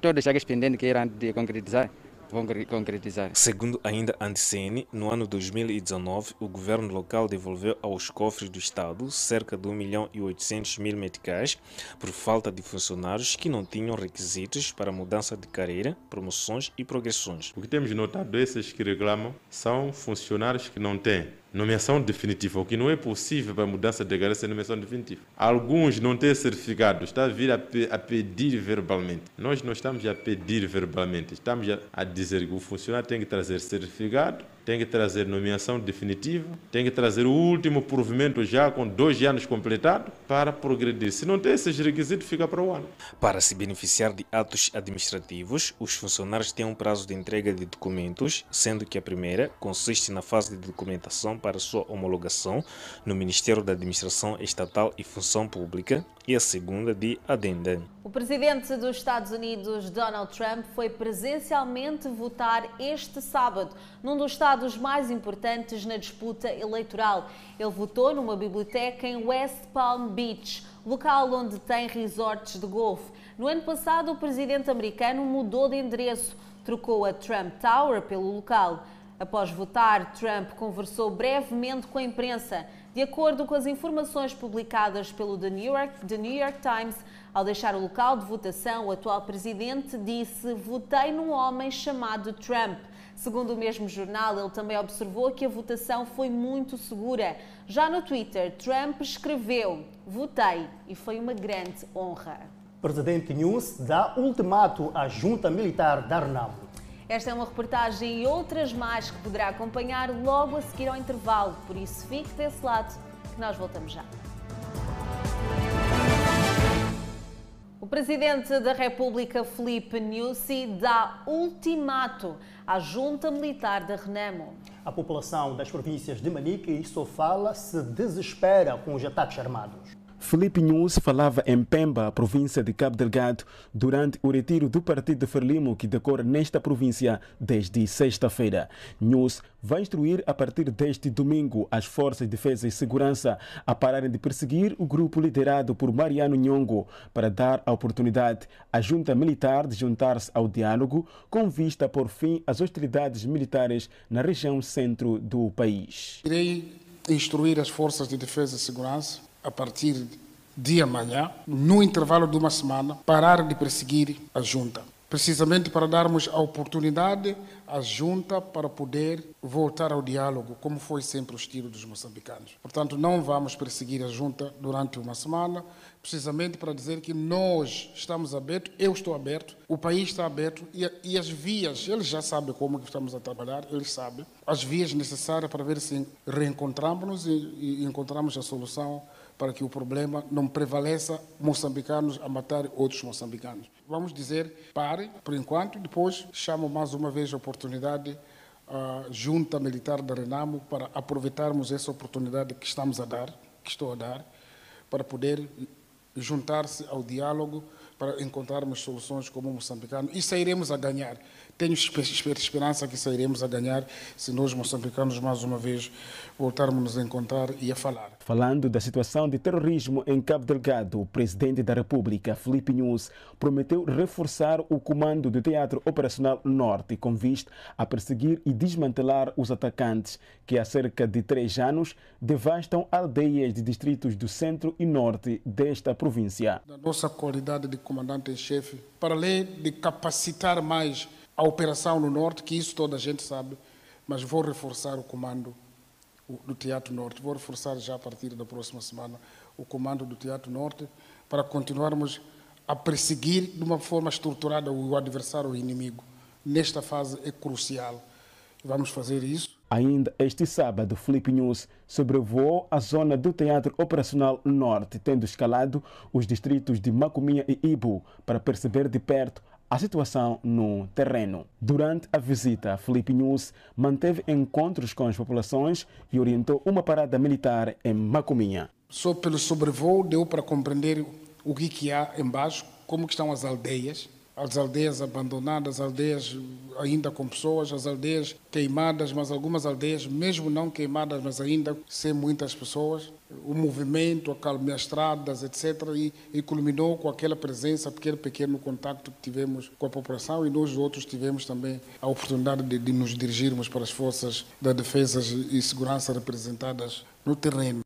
Todas as pendentes que irão de concretizar, vão concretizar. Segundo ainda Andicene, no ano 2019, o governo local devolveu aos cofres do Estado cerca de 1 milhão e 800 mil meticais por falta de funcionários que não tinham requisitos para mudança de carreira, promoções e progressões. O que temos notado, esses que reclamam, são funcionários que não têm nomeação definitiva, o que não é possível para mudança de carreira ser nomeação definitiva. Alguns não têm certificado, está a vir a, pe a, pedir verbalmente. Nós não estamos a pedir verbalmente, estamos a dizer que o funcionário tem que trazer certificado tem que trazer nomeação definitiva, tem que trazer o último provimento já com dois anos completado para progredir. Se não tem esses requisitos, fica para o ano. Para se beneficiar de atos administrativos, os funcionários têm um prazo de entrega de documentos, sendo que a primeira consiste na fase de documentação para sua homologação no Ministério da Administração Estatal e Função Pública e a segunda de adenda. O presidente dos Estados Unidos, Donald Trump, foi presencialmente votar este sábado num dos estados mais importantes na disputa eleitoral. Ele votou numa biblioteca em West Palm Beach, local onde tem resorts de golfe. No ano passado, o presidente americano mudou de endereço, trocou a Trump Tower pelo local. Após votar, Trump conversou brevemente com a imprensa. De acordo com as informações publicadas pelo The New York, The New York Times, ao deixar o local de votação, o atual presidente disse: Votei num homem chamado Trump. Segundo o mesmo jornal, ele também observou que a votação foi muito segura. Já no Twitter, Trump escreveu: Votei e foi uma grande honra. Presidente News dá ultimato à junta militar da Arnamo. Esta é uma reportagem e outras mais que poderá acompanhar logo a seguir ao intervalo. Por isso, fique desse lado que nós voltamos já. O presidente da República, Felipe Nyusi, dá ultimato à junta militar de Renamo. A população das províncias de Manica e Sofala se desespera com os ataques armados. Felipe Nunes falava em Pemba, província de Cabo Delgado, durante o retiro do partido de Frelimo que decorre nesta província desde sexta-feira. Nunes vai instruir a partir deste domingo as forças de defesa e segurança a pararem de perseguir o grupo liderado por Mariano Nhongo para dar a oportunidade à junta militar de juntar-se ao diálogo com vista por fim às hostilidades militares na região centro do país. Irei instruir as forças de defesa e segurança a partir de amanhã, no intervalo de uma semana, parar de perseguir a junta. Precisamente para darmos a oportunidade à junta para poder voltar ao diálogo, como foi sempre o estilo dos moçambicanos. Portanto, não vamos perseguir a junta durante uma semana, precisamente para dizer que nós estamos abertos, eu estou aberto, o país está aberto e, e as vias, eles já sabem como estamos a trabalhar, eles sabem, as vias necessárias para ver se reencontramos-nos e, e encontramos a solução para que o problema não prevaleça moçambicanos a matar outros moçambicanos. Vamos dizer, pare por enquanto, depois chamo mais uma vez a oportunidade a junta militar da Renamo para aproveitarmos essa oportunidade que estamos a dar, que estou a dar, para poder juntar-se ao diálogo para encontrarmos soluções como moçambicano e sairemos a ganhar. Tenho esperança que sairemos a ganhar se nós moçambicanos mais uma vez voltarmos nos a encontrar e a falar. Falando da situação de terrorismo em Cabo Delgado, o presidente da República, Felipe Nunes, prometeu reforçar o comando do Teatro Operacional Norte com vista a perseguir e desmantelar os atacantes que há cerca de três anos devastam aldeias de distritos do centro e norte desta província. Da nossa qualidade de comandante em chefe, para além de capacitar mais a operação no norte, que isso toda a gente sabe, mas vou reforçar o comando do Teatro Norte. Vou reforçar já a partir da próxima semana o comando do Teatro Norte para continuarmos a perseguir de uma forma estruturada o adversário, o inimigo. Nesta fase é crucial. Vamos fazer isso. Ainda este sábado, Felipe News sobrevoou a zona do Teatro Operacional Norte, tendo escalado os distritos de Macuminha e Ibu para perceber de perto a situação no terreno. Durante a visita, Felipe News manteve encontros com as populações e orientou uma parada militar em Macuminha. Só pelo sobrevoo deu para compreender o que, que há embaixo, como estão as aldeias, as aldeias abandonadas, aldeias ainda com pessoas, as aldeias queimadas, mas algumas aldeias, mesmo não queimadas, mas ainda sem muitas pessoas, o movimento, a estradas, etc. E, e culminou com aquela presença, aquele pequeno contato que tivemos com a população e nós outros tivemos também a oportunidade de, de nos dirigirmos para as forças da defesa e segurança representadas no terreno.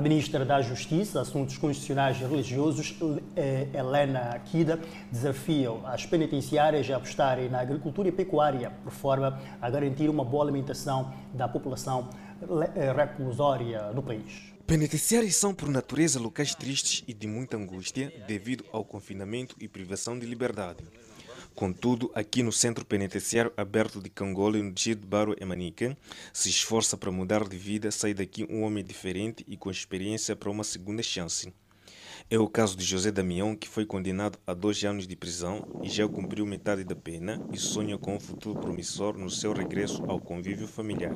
A ministra da Justiça, Assuntos Constitucionais e Religiosos, Helena Akida, desafia as penitenciárias a apostarem na agricultura e pecuária, por forma a garantir uma boa alimentação da população reclusória do país. Penitenciários são, por natureza, locais tristes e de muita angústia devido ao confinamento e privação de liberdade. Contudo, aqui no Centro Penitenciário Aberto de Cangole, no distrito de Baro Manica, se esforça para mudar de vida, sai daqui um homem diferente e com experiência para uma segunda chance. É o caso de José Damião, que foi condenado a dois anos de prisão e já cumpriu metade da pena e sonha com um futuro promissor no seu regresso ao convívio familiar.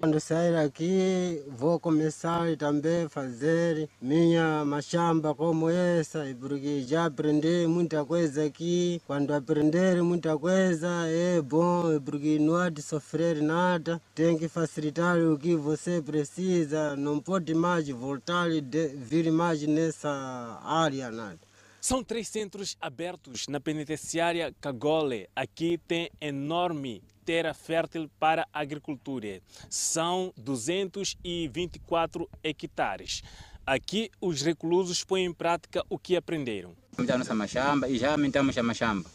Quando sair daqui, vou começar também a fazer minha machamba como essa, porque já aprendi muita coisa aqui. Quando aprender muita coisa é bom, porque não há de sofrer nada. Tem que facilitar o que você precisa, não pode mais voltar e vir mais nessa área. Nada. São três centros abertos na penitenciária Cagole. Aqui tem enorme terra fértil para a agricultura. São 224 hectares. Aqui os reclusos põem em prática o que aprenderam. Aumentar nossa machamba e já aumentamos a machamba.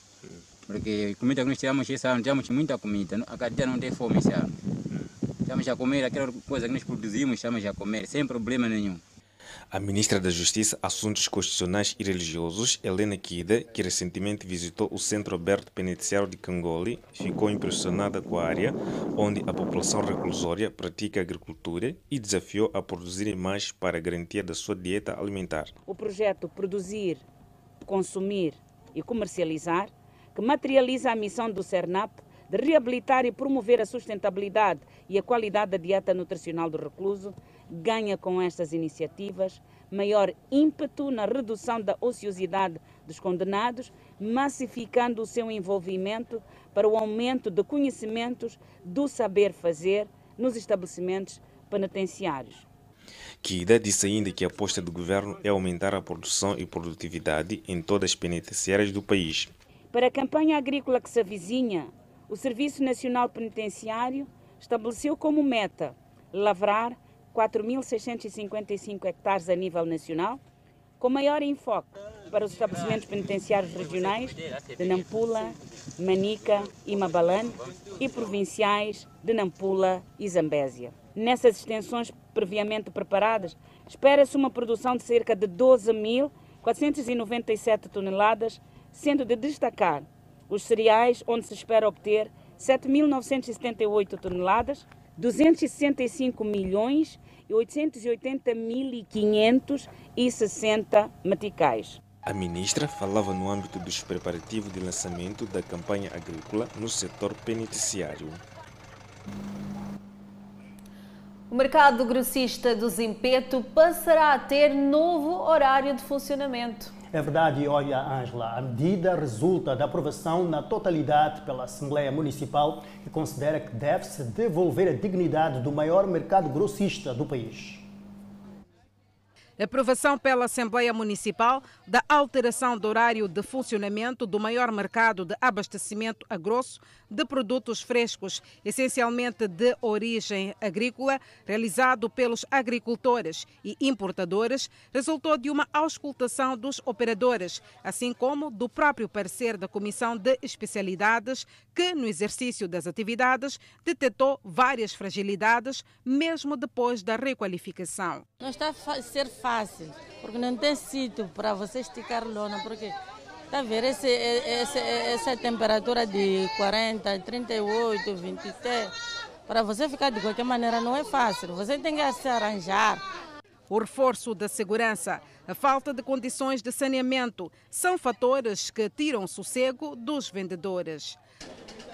Porque a comida que nós tiramos esse ano, temos muita comida. A cada dia não tem fome esse ano. Estamos a comer aquela coisa que nós produzimos, estamos a comer, sem problema nenhum. A ministra da Justiça, Assuntos Constitucionais e Religiosos, Helena Kida, que recentemente visitou o Centro Aberto Penitenciário de Cangoli, ficou impressionada com a área onde a população reclusória pratica agricultura e desafiou a produzir mais para a garantia da sua dieta alimentar. O projeto Produzir, Consumir e Comercializar, que materializa a missão do CERNAP de reabilitar e promover a sustentabilidade e a qualidade da dieta nutricional do recluso, ganha com estas iniciativas maior ímpeto na redução da ociosidade dos condenados, massificando o seu envolvimento para o aumento de conhecimentos do saber fazer nos estabelecimentos penitenciários. Kida disse ainda que a aposta do governo é aumentar a produção e produtividade em todas as penitenciárias do país. Para a campanha agrícola que se avizinha, o Serviço Nacional Penitenciário estabeleceu como meta lavrar 4.655 hectares a nível nacional, com maior enfoque para os estabelecimentos penitenciários regionais de Nampula, Manica e Mabalane e provinciais de Nampula e Zambésia. Nessas extensões previamente preparadas, espera-se uma produção de cerca de 12.497 toneladas, sendo de destacar os cereais, onde se espera obter 7.978 toneladas, 265 milhões e 880 mil e 560 meticais. A ministra falava no âmbito dos preparativos de lançamento da campanha agrícola no setor penitenciário. O mercado grossista do Zimpeto passará a ter novo horário de funcionamento. É verdade, olha, Ângela, a medida resulta da aprovação na totalidade pela Assembleia Municipal, que considera que deve-se devolver a dignidade do maior mercado grossista do país. Aprovação pela Assembleia Municipal da alteração do horário de funcionamento do maior mercado de abastecimento a grosso de produtos frescos, essencialmente de origem agrícola, realizado pelos agricultores e importadores, resultou de uma auscultação dos operadores, assim como do próprio parecer da Comissão de Especialidades, que, no exercício das atividades, detectou várias fragilidades, mesmo depois da requalificação. Não está a ser fácil, porque não tem sítio para você esticar lona, porque Está a ver esse, esse, essa temperatura de 40, 38, 23. Para você ficar de qualquer maneira não é fácil. Você tem que se arranjar. O reforço da segurança, a falta de condições de saneamento são fatores que tiram sossego dos vendedores.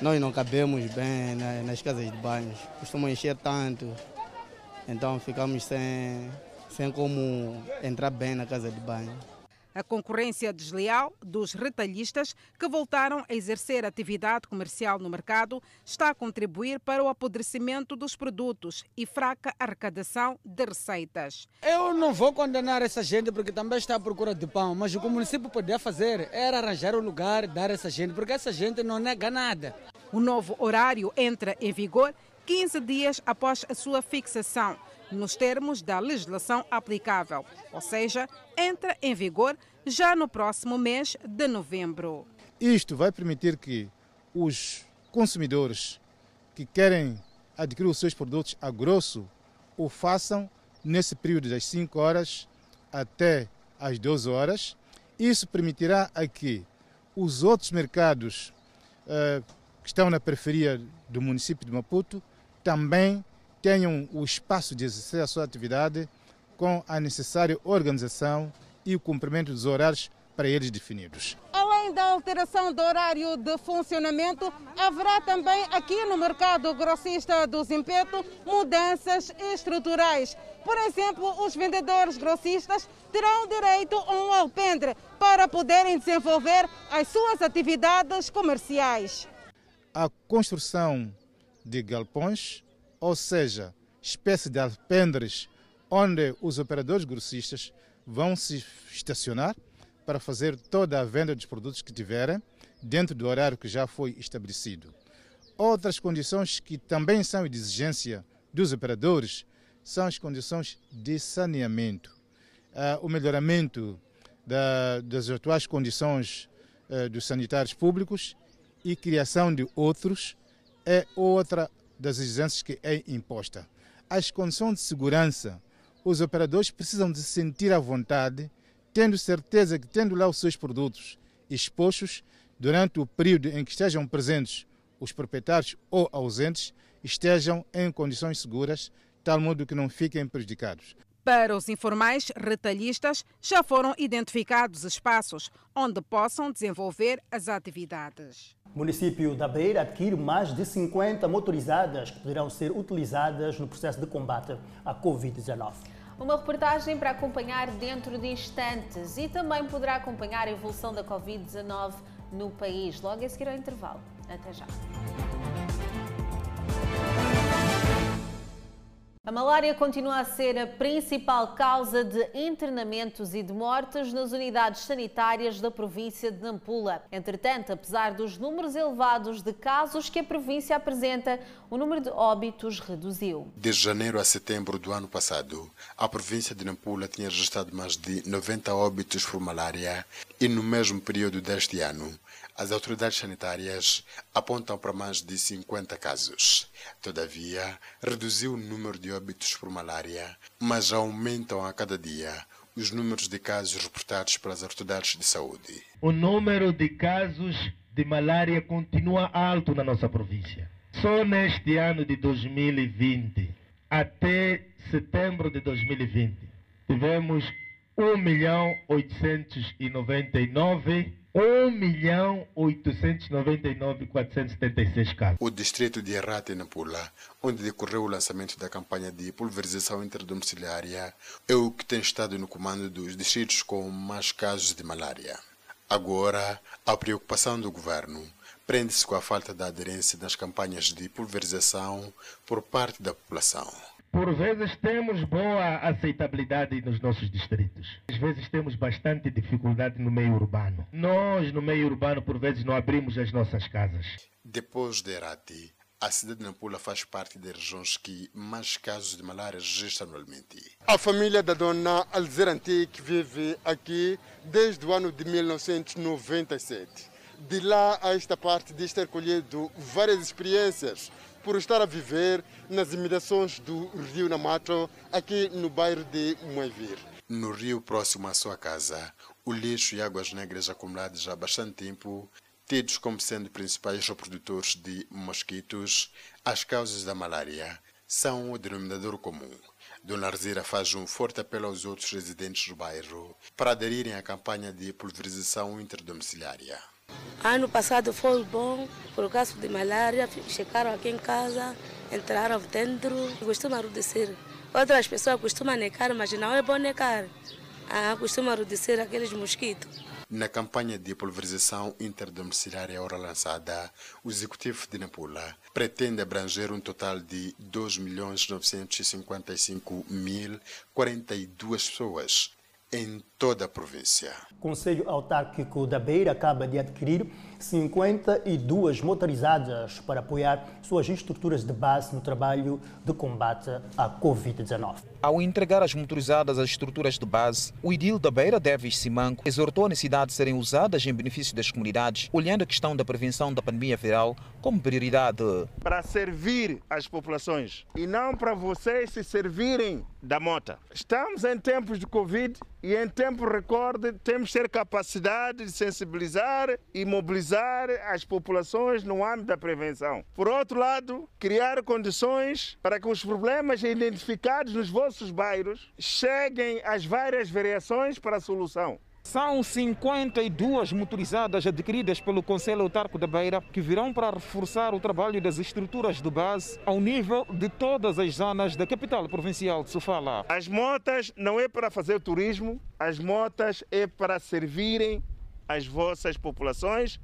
Nós não cabemos bem nas casas de banho, costumam encher tanto, então ficamos sem, sem como entrar bem na casa de banho. A concorrência desleal dos retalhistas que voltaram a exercer atividade comercial no mercado está a contribuir para o apodrecimento dos produtos e fraca arrecadação de receitas. Eu não vou condenar essa gente porque também está à procura de pão, mas o que o município podia fazer era arranjar um lugar, dar essa gente, porque essa gente não nega nada. O novo horário entra em vigor 15 dias após a sua fixação nos termos da legislação aplicável, ou seja, entra em vigor já no próximo mês de novembro. Isto vai permitir que os consumidores que querem adquirir os seus produtos a grosso o façam nesse período das 5 horas até às 12 horas. Isso permitirá a que os outros mercados uh, que estão na periferia do município de Maputo também tenham o espaço de exercer a sua atividade com a necessária organização e o cumprimento dos horários para eles definidos. Além da alteração do horário de funcionamento, haverá também aqui no mercado grossista do Zimpeto mudanças estruturais. Por exemplo, os vendedores grossistas terão direito a um alpendre para poderem desenvolver as suas atividades comerciais. A construção de galpões ou seja, espécie de alpendres onde os operadores grossistas vão se estacionar para fazer toda a venda dos produtos que tiverem dentro do horário que já foi estabelecido. Outras condições que também são de exigência dos operadores são as condições de saneamento. Uh, o melhoramento da, das atuais condições uh, dos sanitários públicos e criação de outros é outra das exigências que é imposta. As condições de segurança, os operadores precisam de se sentir à vontade, tendo certeza que, tendo lá os seus produtos expostos, durante o período em que estejam presentes os proprietários ou ausentes, estejam em condições seguras, tal modo que não fiquem prejudicados. Para os informais retalhistas, já foram identificados espaços onde possam desenvolver as atividades. O município da Beira adquire mais de 50 motorizadas que poderão ser utilizadas no processo de combate à Covid-19. Uma reportagem para acompanhar dentro de instantes e também poderá acompanhar a evolução da Covid-19 no país, logo a seguir ao intervalo. Até já. A malária continua a ser a principal causa de internamentos e de mortes nas unidades sanitárias da província de Nampula. Entretanto, apesar dos números elevados de casos que a província apresenta, o número de óbitos reduziu. De janeiro a setembro do ano passado, a província de Nampula tinha registrado mais de 90 óbitos por malária e no mesmo período deste ano, as autoridades sanitárias apontam para mais de 50 casos. Todavia, reduziu o número de óbitos por malária, mas aumentam a cada dia os números de casos reportados pelas autoridades de saúde. O número de casos de malária continua alto na nossa província. Só neste ano de 2020, até setembro de 2020, tivemos 1 milhão 899 1 milhão 899 476 casos. O distrito de Errata e Nampula, onde decorreu o lançamento da campanha de pulverização interdomiciliária, é o que tem estado no comando dos distritos com mais casos de malária. Agora, a preocupação do governo prende-se com a falta de aderência nas campanhas de pulverização por parte da população. Por vezes temos boa aceitabilidade nos nossos distritos. Às vezes temos bastante dificuldade no meio urbano. Nós, no meio urbano, por vezes não abrimos as nossas casas. Depois de Herati, a cidade de Nampula faz parte das regiões que mais casos de malária registram anualmente. A família da dona Alzeranti, que vive aqui desde o ano de 1997. De lá a esta parte diz ter colhido várias experiências por estar a viver nas imediações do Rio Namato, aqui no bairro de Moivir. No rio próximo à sua casa, o lixo e águas negras acumuladas há bastante tempo, tidos como sendo principais reprodutores de mosquitos, as causas da malária são o denominador comum. Dona Arzira faz um forte apelo aos outros residentes do bairro para aderirem à campanha de pulverização interdomiciliária. Ano passado foi bom, por causa de malária, chegaram aqui em casa, entraram dentro, costumam reduzir. Outras pessoas costumam necar, mas não é bom necar. Ah, costuma reduzir aqueles mosquitos. Na campanha de pulverização interdomiciliária hora lançada, o executivo de Nampula pretende abranger um total de 2.955.042 pessoas em toda a província. Conselho Autárquico da Beira acaba de adquirir 52 motorizadas para apoiar suas estruturas de base no trabalho de combate à Covid-19. Ao entregar as motorizadas às estruturas de base, o Idil da Beira, Devis Simanco, exortou a necessidade de serem usadas em benefício das comunidades, olhando a questão da prevenção da pandemia viral como prioridade. Para servir as populações e não para vocês se servirem da mota. Estamos em tempos de Covid e em tempo recorde temos que ter capacidade de sensibilizar e mobilizar as populações no âmbito da prevenção. Por outro lado, criar condições para que os problemas identificados nos vossos bairros cheguem às várias variações para a solução. São 52 motorizadas adquiridas pelo Conselho Autarco da Beira que virão para reforçar o trabalho das estruturas de base ao nível de todas as zonas da capital provincial de Sofala. As motas não é para fazer turismo, as motas é para servirem as vossas populações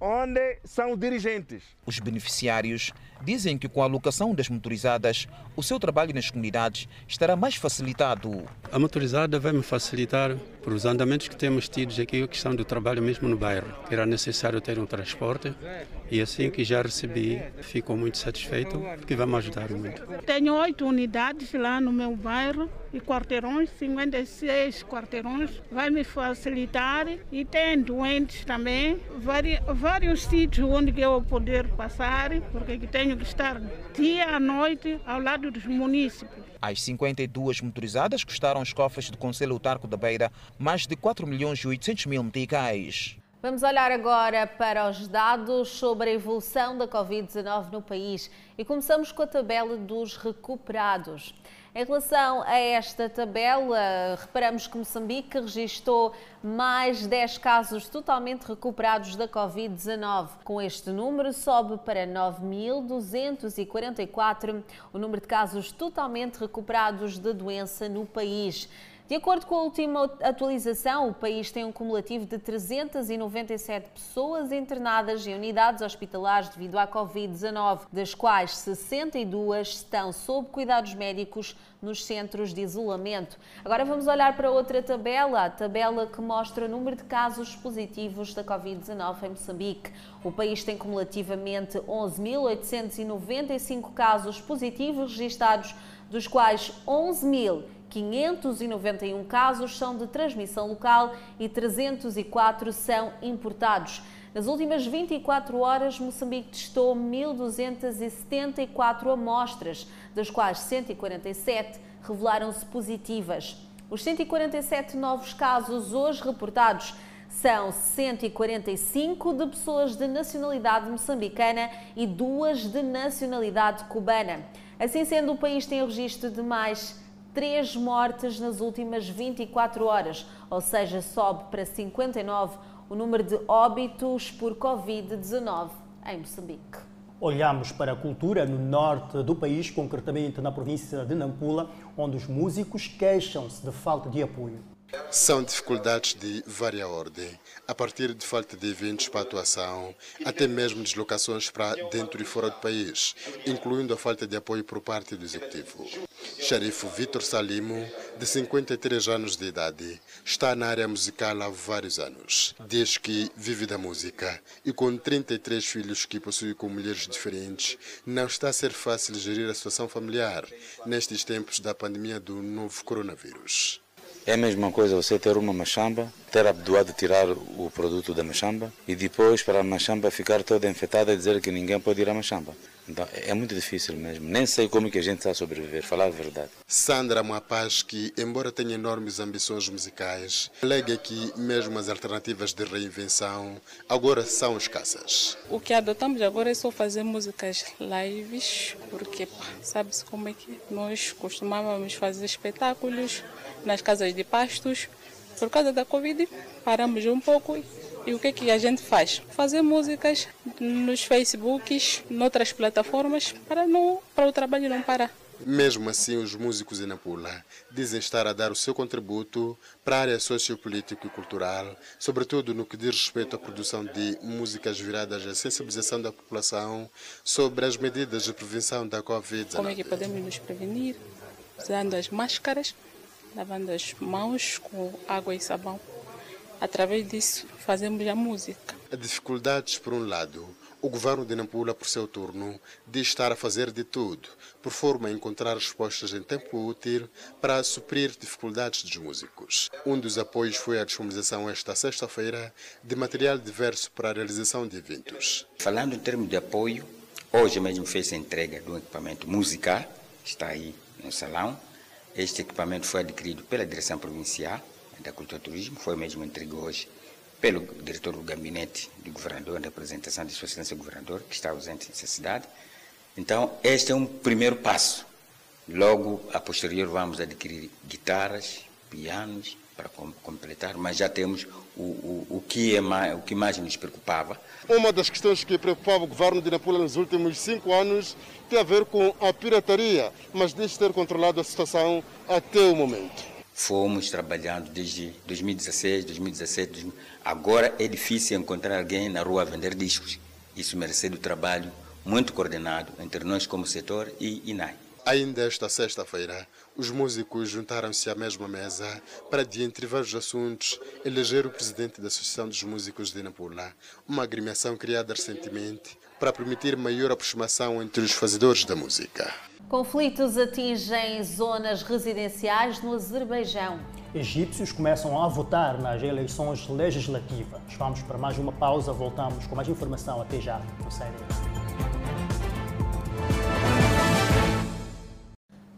onde são dirigentes. Os beneficiários dizem que com a alocação das motorizadas, o seu trabalho nas comunidades estará mais facilitado. A motorizada vai me facilitar por os andamentos que temos tidos aqui, a questão do trabalho mesmo no bairro. Era necessário ter um transporte e assim que já recebi, fico muito satisfeito porque vai me ajudar muito. Tenho oito unidades lá no meu bairro e quarteirões, 56 quarteirões, vai me facilitar e tem doentes também, vários, vários sítios onde eu poder passar, porque tenho que estar dia à noite ao lado dos municípios. As 52 motorizadas custaram os cofres do Conselho Autarco da Beira mais de 4 milhões e 800 mil meticais. Vamos olhar agora para os dados sobre a evolução da Covid-19 no país e começamos com a tabela dos recuperados. Em relação a esta tabela, reparamos que Moçambique registrou mais 10 casos totalmente recuperados da Covid-19. Com este número, sobe para 9.244 o número de casos totalmente recuperados da doença no país. De acordo com a última atualização, o país tem um cumulativo de 397 pessoas internadas em unidades hospitalares devido à Covid-19, das quais 62 estão sob cuidados médicos nos centros de isolamento. Agora vamos olhar para outra tabela, a tabela que mostra o número de casos positivos da Covid-19 em Moçambique. O país tem cumulativamente 11.895 casos positivos registados, dos quais 11.000 591 casos são de transmissão local e 304 são importados. Nas últimas 24 horas, Moçambique testou 1.274 amostras, das quais 147 revelaram-se positivas. Os 147 novos casos hoje reportados são 145 de pessoas de nacionalidade moçambicana e duas de nacionalidade cubana. Assim sendo, o país tem o registro de mais três mortes nas últimas 24 horas, ou seja, sobe para 59 o número de óbitos por Covid-19 em Moçambique. Olhamos para a cultura no norte do país, concretamente na província de Nampula, onde os músicos queixam-se de falta de apoio. São dificuldades de vária ordem, a partir de falta de eventos para atuação, até mesmo deslocações para dentro e fora do país, incluindo a falta de apoio por parte do Executivo. Xerife Vitor Salimo, de 53 anos de idade, está na área musical há vários anos. Diz que vive da música e com 33 filhos que possui com mulheres diferentes, não está a ser fácil gerir a situação familiar nestes tempos da pandemia do novo coronavírus. É a mesma coisa você ter uma machamba, ter abdoado tirar o produto da machamba e depois para a machamba ficar toda infectada e dizer que ninguém pode ir à machamba. Então é muito difícil mesmo. Nem sei como que a gente está a sobreviver, falar a verdade. Sandra Mapaz, que embora tenha enormes ambições musicais, alega que mesmo as alternativas de reinvenção agora são escassas. O que adotamos agora é só fazer músicas lives, porque sabe-se como é que nós costumávamos fazer espetáculos nas casas de pastos. Por causa da Covid, paramos um pouco e o que, é que a gente faz? Fazer músicas nos Facebooks, noutras plataformas, para, não, para o trabalho não parar. Mesmo assim, os músicos em Nampula dizem estar a dar o seu contributo para a área sociopolítica e cultural, sobretudo no que diz respeito à produção de músicas viradas à sensibilização da população sobre as medidas de prevenção da Covid-19. Como é que podemos nos prevenir? Usando as máscaras, lavando as mãos com água e sabão. Através disso, fazemos a música. Dificuldades por um lado, o governo de Nampula, por seu turno, diz estar a fazer de tudo, por forma a encontrar respostas em tempo útil para suprir dificuldades dos músicos. Um dos apoios foi a disponibilização esta sexta-feira de material diverso para a realização de eventos. Falando em termos de apoio, hoje mesmo fez a entrega de um equipamento musical, está aí no salão. Este equipamento foi adquirido pela direção provincial da Cultura e Turismo, foi mesmo entregue hoje pelo diretor do gabinete do governador, da representação de sua excelência governador, que está ausente nessa cidade. Então, este é um primeiro passo. Logo, a posterior, vamos adquirir guitarras, pianos, para completar, mas já temos o, o, o, que é mais, o que mais nos preocupava. Uma das questões que preocupava o governo de Nampula nos últimos cinco anos tem a ver com a pirataria, mas diz ter controlado a situação até o momento. Fomos trabalhando desde 2016, 2017. Agora é difícil encontrar alguém na rua a vender discos. Isso merece do trabalho muito coordenado entre nós como setor e INAI. Ainda esta sexta-feira, os músicos juntaram-se à mesma mesa para, de entre vários assuntos, eleger o presidente da Associação dos Músicos de Nampula, uma agremiação criada recentemente para permitir maior aproximação entre os fazedores da música. Conflitos atingem zonas residenciais no Azerbaijão. Egípcios começam a votar nas eleições legislativas. Vamos para mais uma pausa, voltamos com mais informação. Até já. Não sai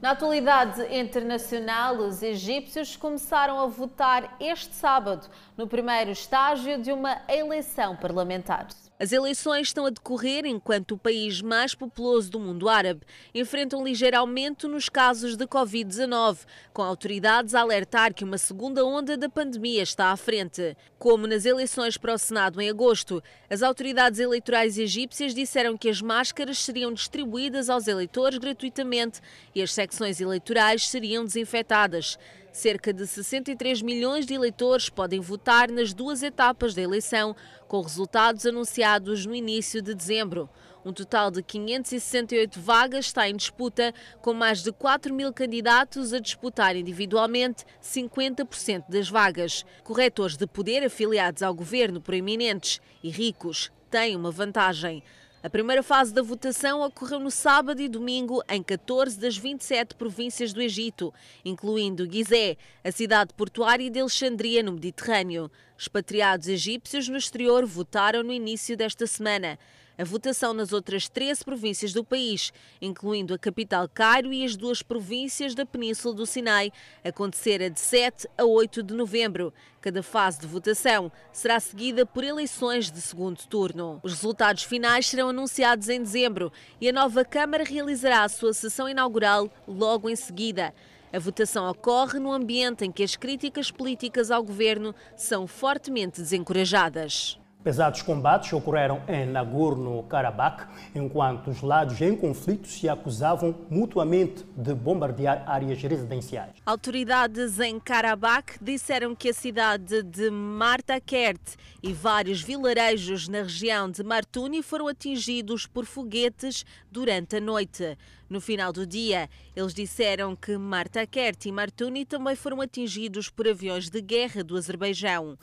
Na atualidade internacional, os egípcios começaram a votar este sábado, no primeiro estágio de uma eleição parlamentar. As eleições estão a decorrer enquanto o país mais populoso do mundo árabe enfrenta um ligeiro aumento nos casos de Covid-19, com autoridades a alertar que uma segunda onda da pandemia está à frente. Como nas eleições para o Senado em agosto, as autoridades eleitorais egípcias disseram que as máscaras seriam distribuídas aos eleitores gratuitamente e as secções eleitorais seriam desinfetadas. Cerca de 63 milhões de eleitores podem votar nas duas etapas da eleição, com resultados anunciados no início de dezembro. Um total de 568 vagas está em disputa, com mais de 4 mil candidatos a disputar individualmente 50% das vagas. Corretores de poder afiliados ao governo proeminentes e ricos têm uma vantagem. A primeira fase da votação ocorreu no sábado e domingo em 14 das 27 províncias do Egito, incluindo Gizé, a cidade portuária de Alexandria, no Mediterrâneo. Expatriados egípcios no exterior votaram no início desta semana. A votação nas outras 13 províncias do país, incluindo a capital Cairo e as duas províncias da Península do Sinai, acontecerá de 7 a 8 de novembro. Cada fase de votação será seguida por eleições de segundo turno. Os resultados finais serão anunciados em dezembro e a nova Câmara realizará a sua sessão inaugural logo em seguida. A votação ocorre no ambiente em que as críticas políticas ao governo são fortemente desencorajadas. Pesados combates ocorreram em Nagorno-Karabakh, enquanto os lados em conflito se acusavam mutuamente de bombardear áreas residenciais. Autoridades em Karabakh disseram que a cidade de Martakert e vários vilarejos na região de Martuni foram atingidos por foguetes durante a noite. No final do dia, eles disseram que Martakert e Martuni também foram atingidos por aviões de guerra do Azerbaijão.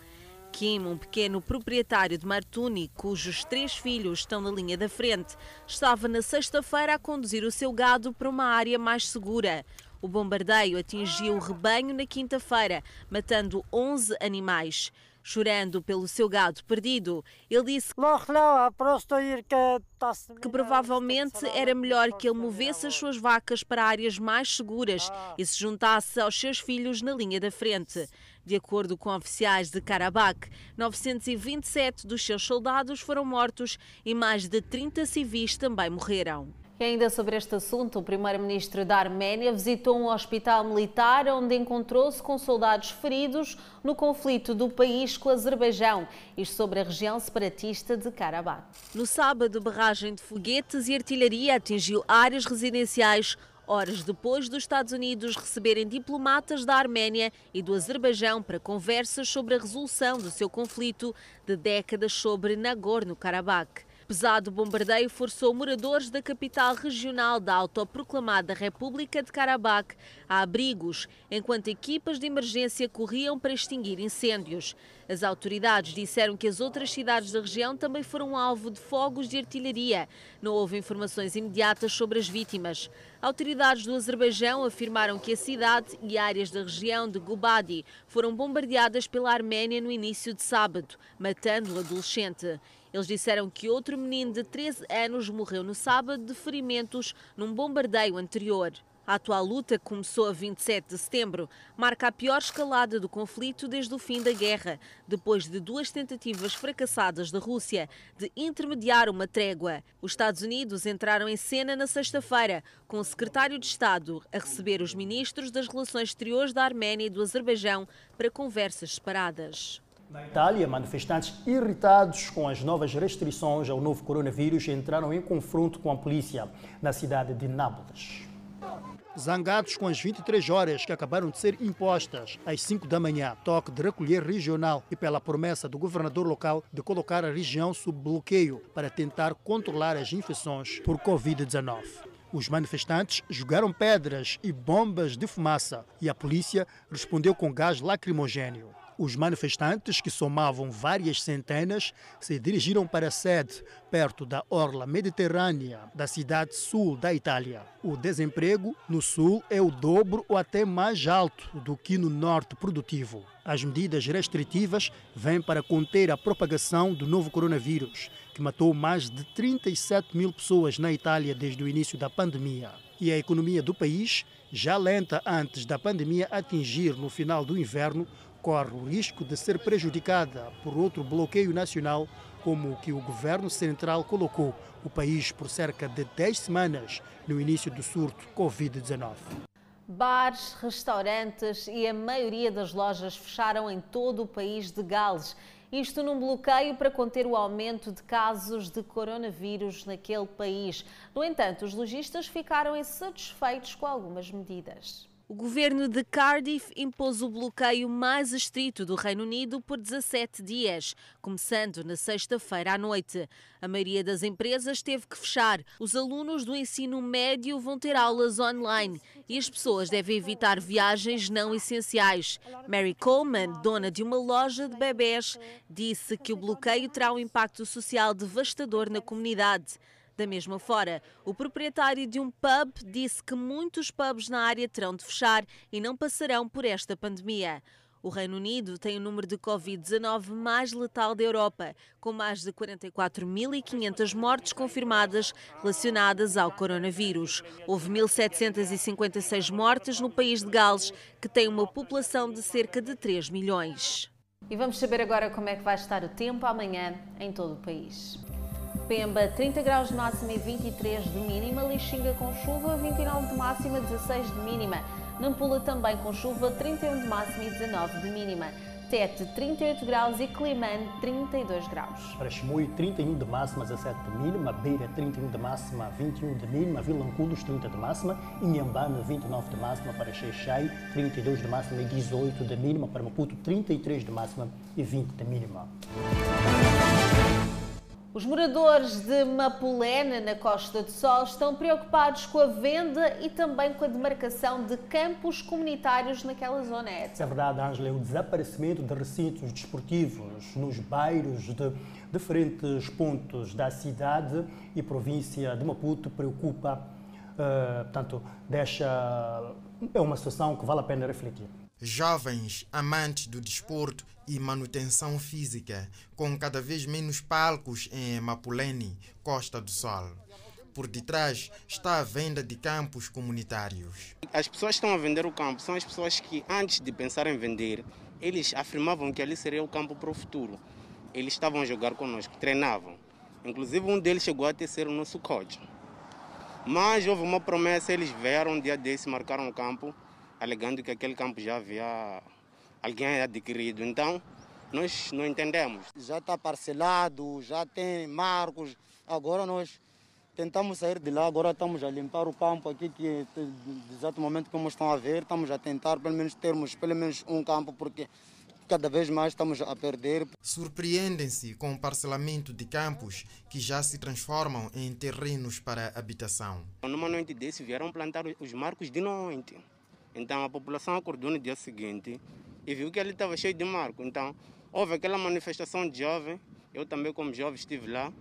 Kim, um pequeno proprietário de Martuni, cujos três filhos estão na linha da frente, estava na sexta-feira a conduzir o seu gado para uma área mais segura. O bombardeio atingiu o rebanho na quinta-feira, matando 11 animais. Chorando pelo seu gado perdido, ele disse que provavelmente era melhor que ele movesse as suas vacas para áreas mais seguras e se juntasse aos seus filhos na linha da frente. De acordo com oficiais de Karabakh, 927 dos seus soldados foram mortos e mais de 30 civis também morreram. E ainda sobre este assunto, o primeiro-ministro da Arménia visitou um hospital militar onde encontrou-se com soldados feridos no conflito do país com o Azerbaijão, isto sobre a região separatista de Karabakh. No sábado, barragem de foguetes e artilharia atingiu áreas residenciais horas depois dos Estados Unidos receberem diplomatas da Arménia e do Azerbaijão para conversas sobre a resolução do seu conflito de décadas sobre Nagorno-Karabakh. Pesado bombardeio forçou moradores da capital regional da autoproclamada República de Karabakh a abrigos, enquanto equipas de emergência corriam para extinguir incêndios. As autoridades disseram que as outras cidades da região também foram alvo de fogos de artilharia. Não houve informações imediatas sobre as vítimas. Autoridades do Azerbaijão afirmaram que a cidade e áreas da região de Gubadi foram bombardeadas pela Arménia no início de sábado, matando o adolescente. Eles disseram que outro menino de 13 anos morreu no sábado de ferimentos num bombardeio anterior. A atual luta, que começou a 27 de setembro, marca a pior escalada do conflito desde o fim da guerra, depois de duas tentativas fracassadas da Rússia de intermediar uma trégua. Os Estados Unidos entraram em cena na sexta-feira, com o secretário de Estado a receber os ministros das Relações Exteriores da Arménia e do Azerbaijão para conversas separadas. Na Itália, manifestantes irritados com as novas restrições ao novo coronavírus entraram em confronto com a polícia na cidade de Nápoles. Zangados com as 23 horas que acabaram de ser impostas às 5 da manhã, toque de recolher regional e pela promessa do governador local de colocar a região sob bloqueio para tentar controlar as infecções por Covid-19. Os manifestantes jogaram pedras e bombas de fumaça e a polícia respondeu com gás lacrimogênio. Os manifestantes, que somavam várias centenas, se dirigiram para a sede, perto da orla mediterrânea da cidade sul da Itália. O desemprego no sul é o dobro ou até mais alto do que no norte produtivo. As medidas restritivas vêm para conter a propagação do novo coronavírus, que matou mais de 37 mil pessoas na Itália desde o início da pandemia. E a economia do país, já lenta antes da pandemia atingir no final do inverno, corre o risco de ser prejudicada por outro bloqueio nacional, como o que o governo central colocou o país por cerca de 10 semanas no início do surto Covid-19. Bares, restaurantes e a maioria das lojas fecharam em todo o país de Gales. Isto num bloqueio para conter o aumento de casos de coronavírus naquele país. No entanto, os lojistas ficaram insatisfeitos com algumas medidas. O governo de Cardiff impôs o bloqueio mais estrito do Reino Unido por 17 dias, começando na sexta-feira à noite. A maioria das empresas teve que fechar. Os alunos do ensino médio vão ter aulas online e as pessoas devem evitar viagens não essenciais. Mary Coleman, dona de uma loja de bebés, disse que o bloqueio terá um impacto social devastador na comunidade. Da mesma forma, o proprietário de um pub disse que muitos pubs na área terão de fechar e não passarão por esta pandemia. O Reino Unido tem o número de Covid-19 mais letal da Europa, com mais de 44.500 mortes confirmadas relacionadas ao coronavírus. Houve 1.756 mortes no país de Gales, que tem uma população de cerca de 3 milhões. E vamos saber agora como é que vai estar o tempo amanhã em todo o país. Pemba 30 graus de máxima e 23 de mínima, Lixinga com chuva 29 de máxima, 16 de mínima, Nampula também com chuva 31 de máxima e 19 de mínima, Tete 38 graus e Climane 32 graus. Para Chimoio 31 de máxima, 17 de mínima, Beira 31 de máxima, 21 de mínima, Vilanculos 30 de máxima, Inhambane 29 de máxima, para Xeixai 32 de máxima e 18 de mínima, para Maputo 33 de máxima e 20 de mínima. Os moradores de Mapulene, na Costa do Sol, estão preocupados com a venda e também com a demarcação de campos comunitários naquela zona. É verdade, Ângela, o desaparecimento de recintos desportivos nos bairros de diferentes pontos da cidade e província de Maputo preocupa, uh, portanto, deixa, é uma situação que vale a pena refletir jovens amantes do desporto e manutenção física, com cada vez menos palcos em Mapulene, Costa do Sol. Por detrás está a venda de campos comunitários. As pessoas que estão a vender o campo são as pessoas que, antes de pensar em vender, eles afirmavam que ali seria o campo para o futuro. Eles estavam a jogar conosco, treinavam. Inclusive, um deles chegou a ser o nosso coach. Mas houve uma promessa, eles vieram um dia desse, marcaram o campo alegando que aquele campo já havia alguém adquirido. Então, nós não entendemos. Já está parcelado, já tem marcos. Agora nós tentamos sair de lá, agora estamos a limpar o campo aqui, que exato momento como estão a ver, estamos a tentar pelo menos termos pelo menos um campo, porque cada vez mais estamos a perder. Surpreendem-se com o parcelamento de campos que já se transformam em terrenos para habitação. Numa noite desse vieram plantar os marcos de noite. Então a população acordou no dia seguinte e viu que ele estava cheio de marco. Então houve aquela manifestação de jovem, eu também como jovem estive lá.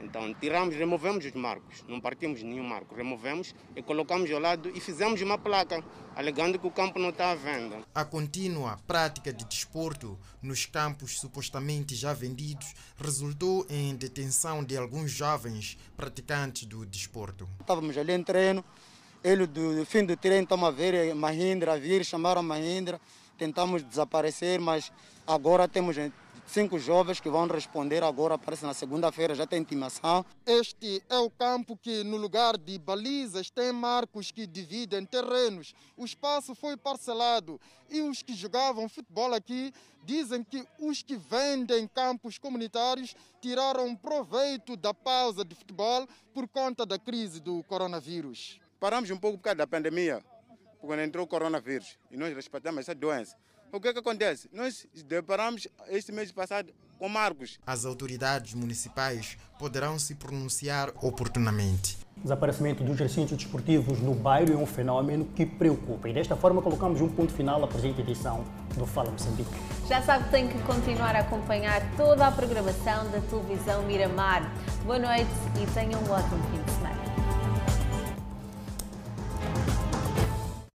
Então tiramos, removemos os marcos, não partimos nenhum marco, removemos e colocamos ao lado e fizemos uma placa, alegando que o campo não está à venda. A contínua prática de desporto nos campos supostamente já vendidos resultou em detenção de alguns jovens praticantes do desporto. Estávamos ali em treino, ele do, fim do treino estamos a ver Mahindra vir, chamaram Mahindra, tentamos desaparecer, mas agora temos cinco jovens que vão responder agora, parece na segunda-feira já tem intimação. Este é o campo que no lugar de balizas tem marcos que dividem terrenos. O espaço foi parcelado e os que jogavam futebol aqui dizem que os que vendem campos comunitários tiraram proveito da pausa de futebol por conta da crise do coronavírus. Paramos um pouco por causa da pandemia, quando entrou o coronavírus, e nós respeitamos essa doença. O que, é que acontece? Nós deparamos este mês passado com marcos. As autoridades municipais poderão se pronunciar oportunamente. desaparecimento dos recintos desportivos no bairro é um fenômeno que preocupa. E desta forma colocamos um ponto final à presente edição do Fala Moçambique. Já sabe que tem que continuar a acompanhar toda a programação da televisão Miramar. Boa noite e tenha um ótimo fim de semana.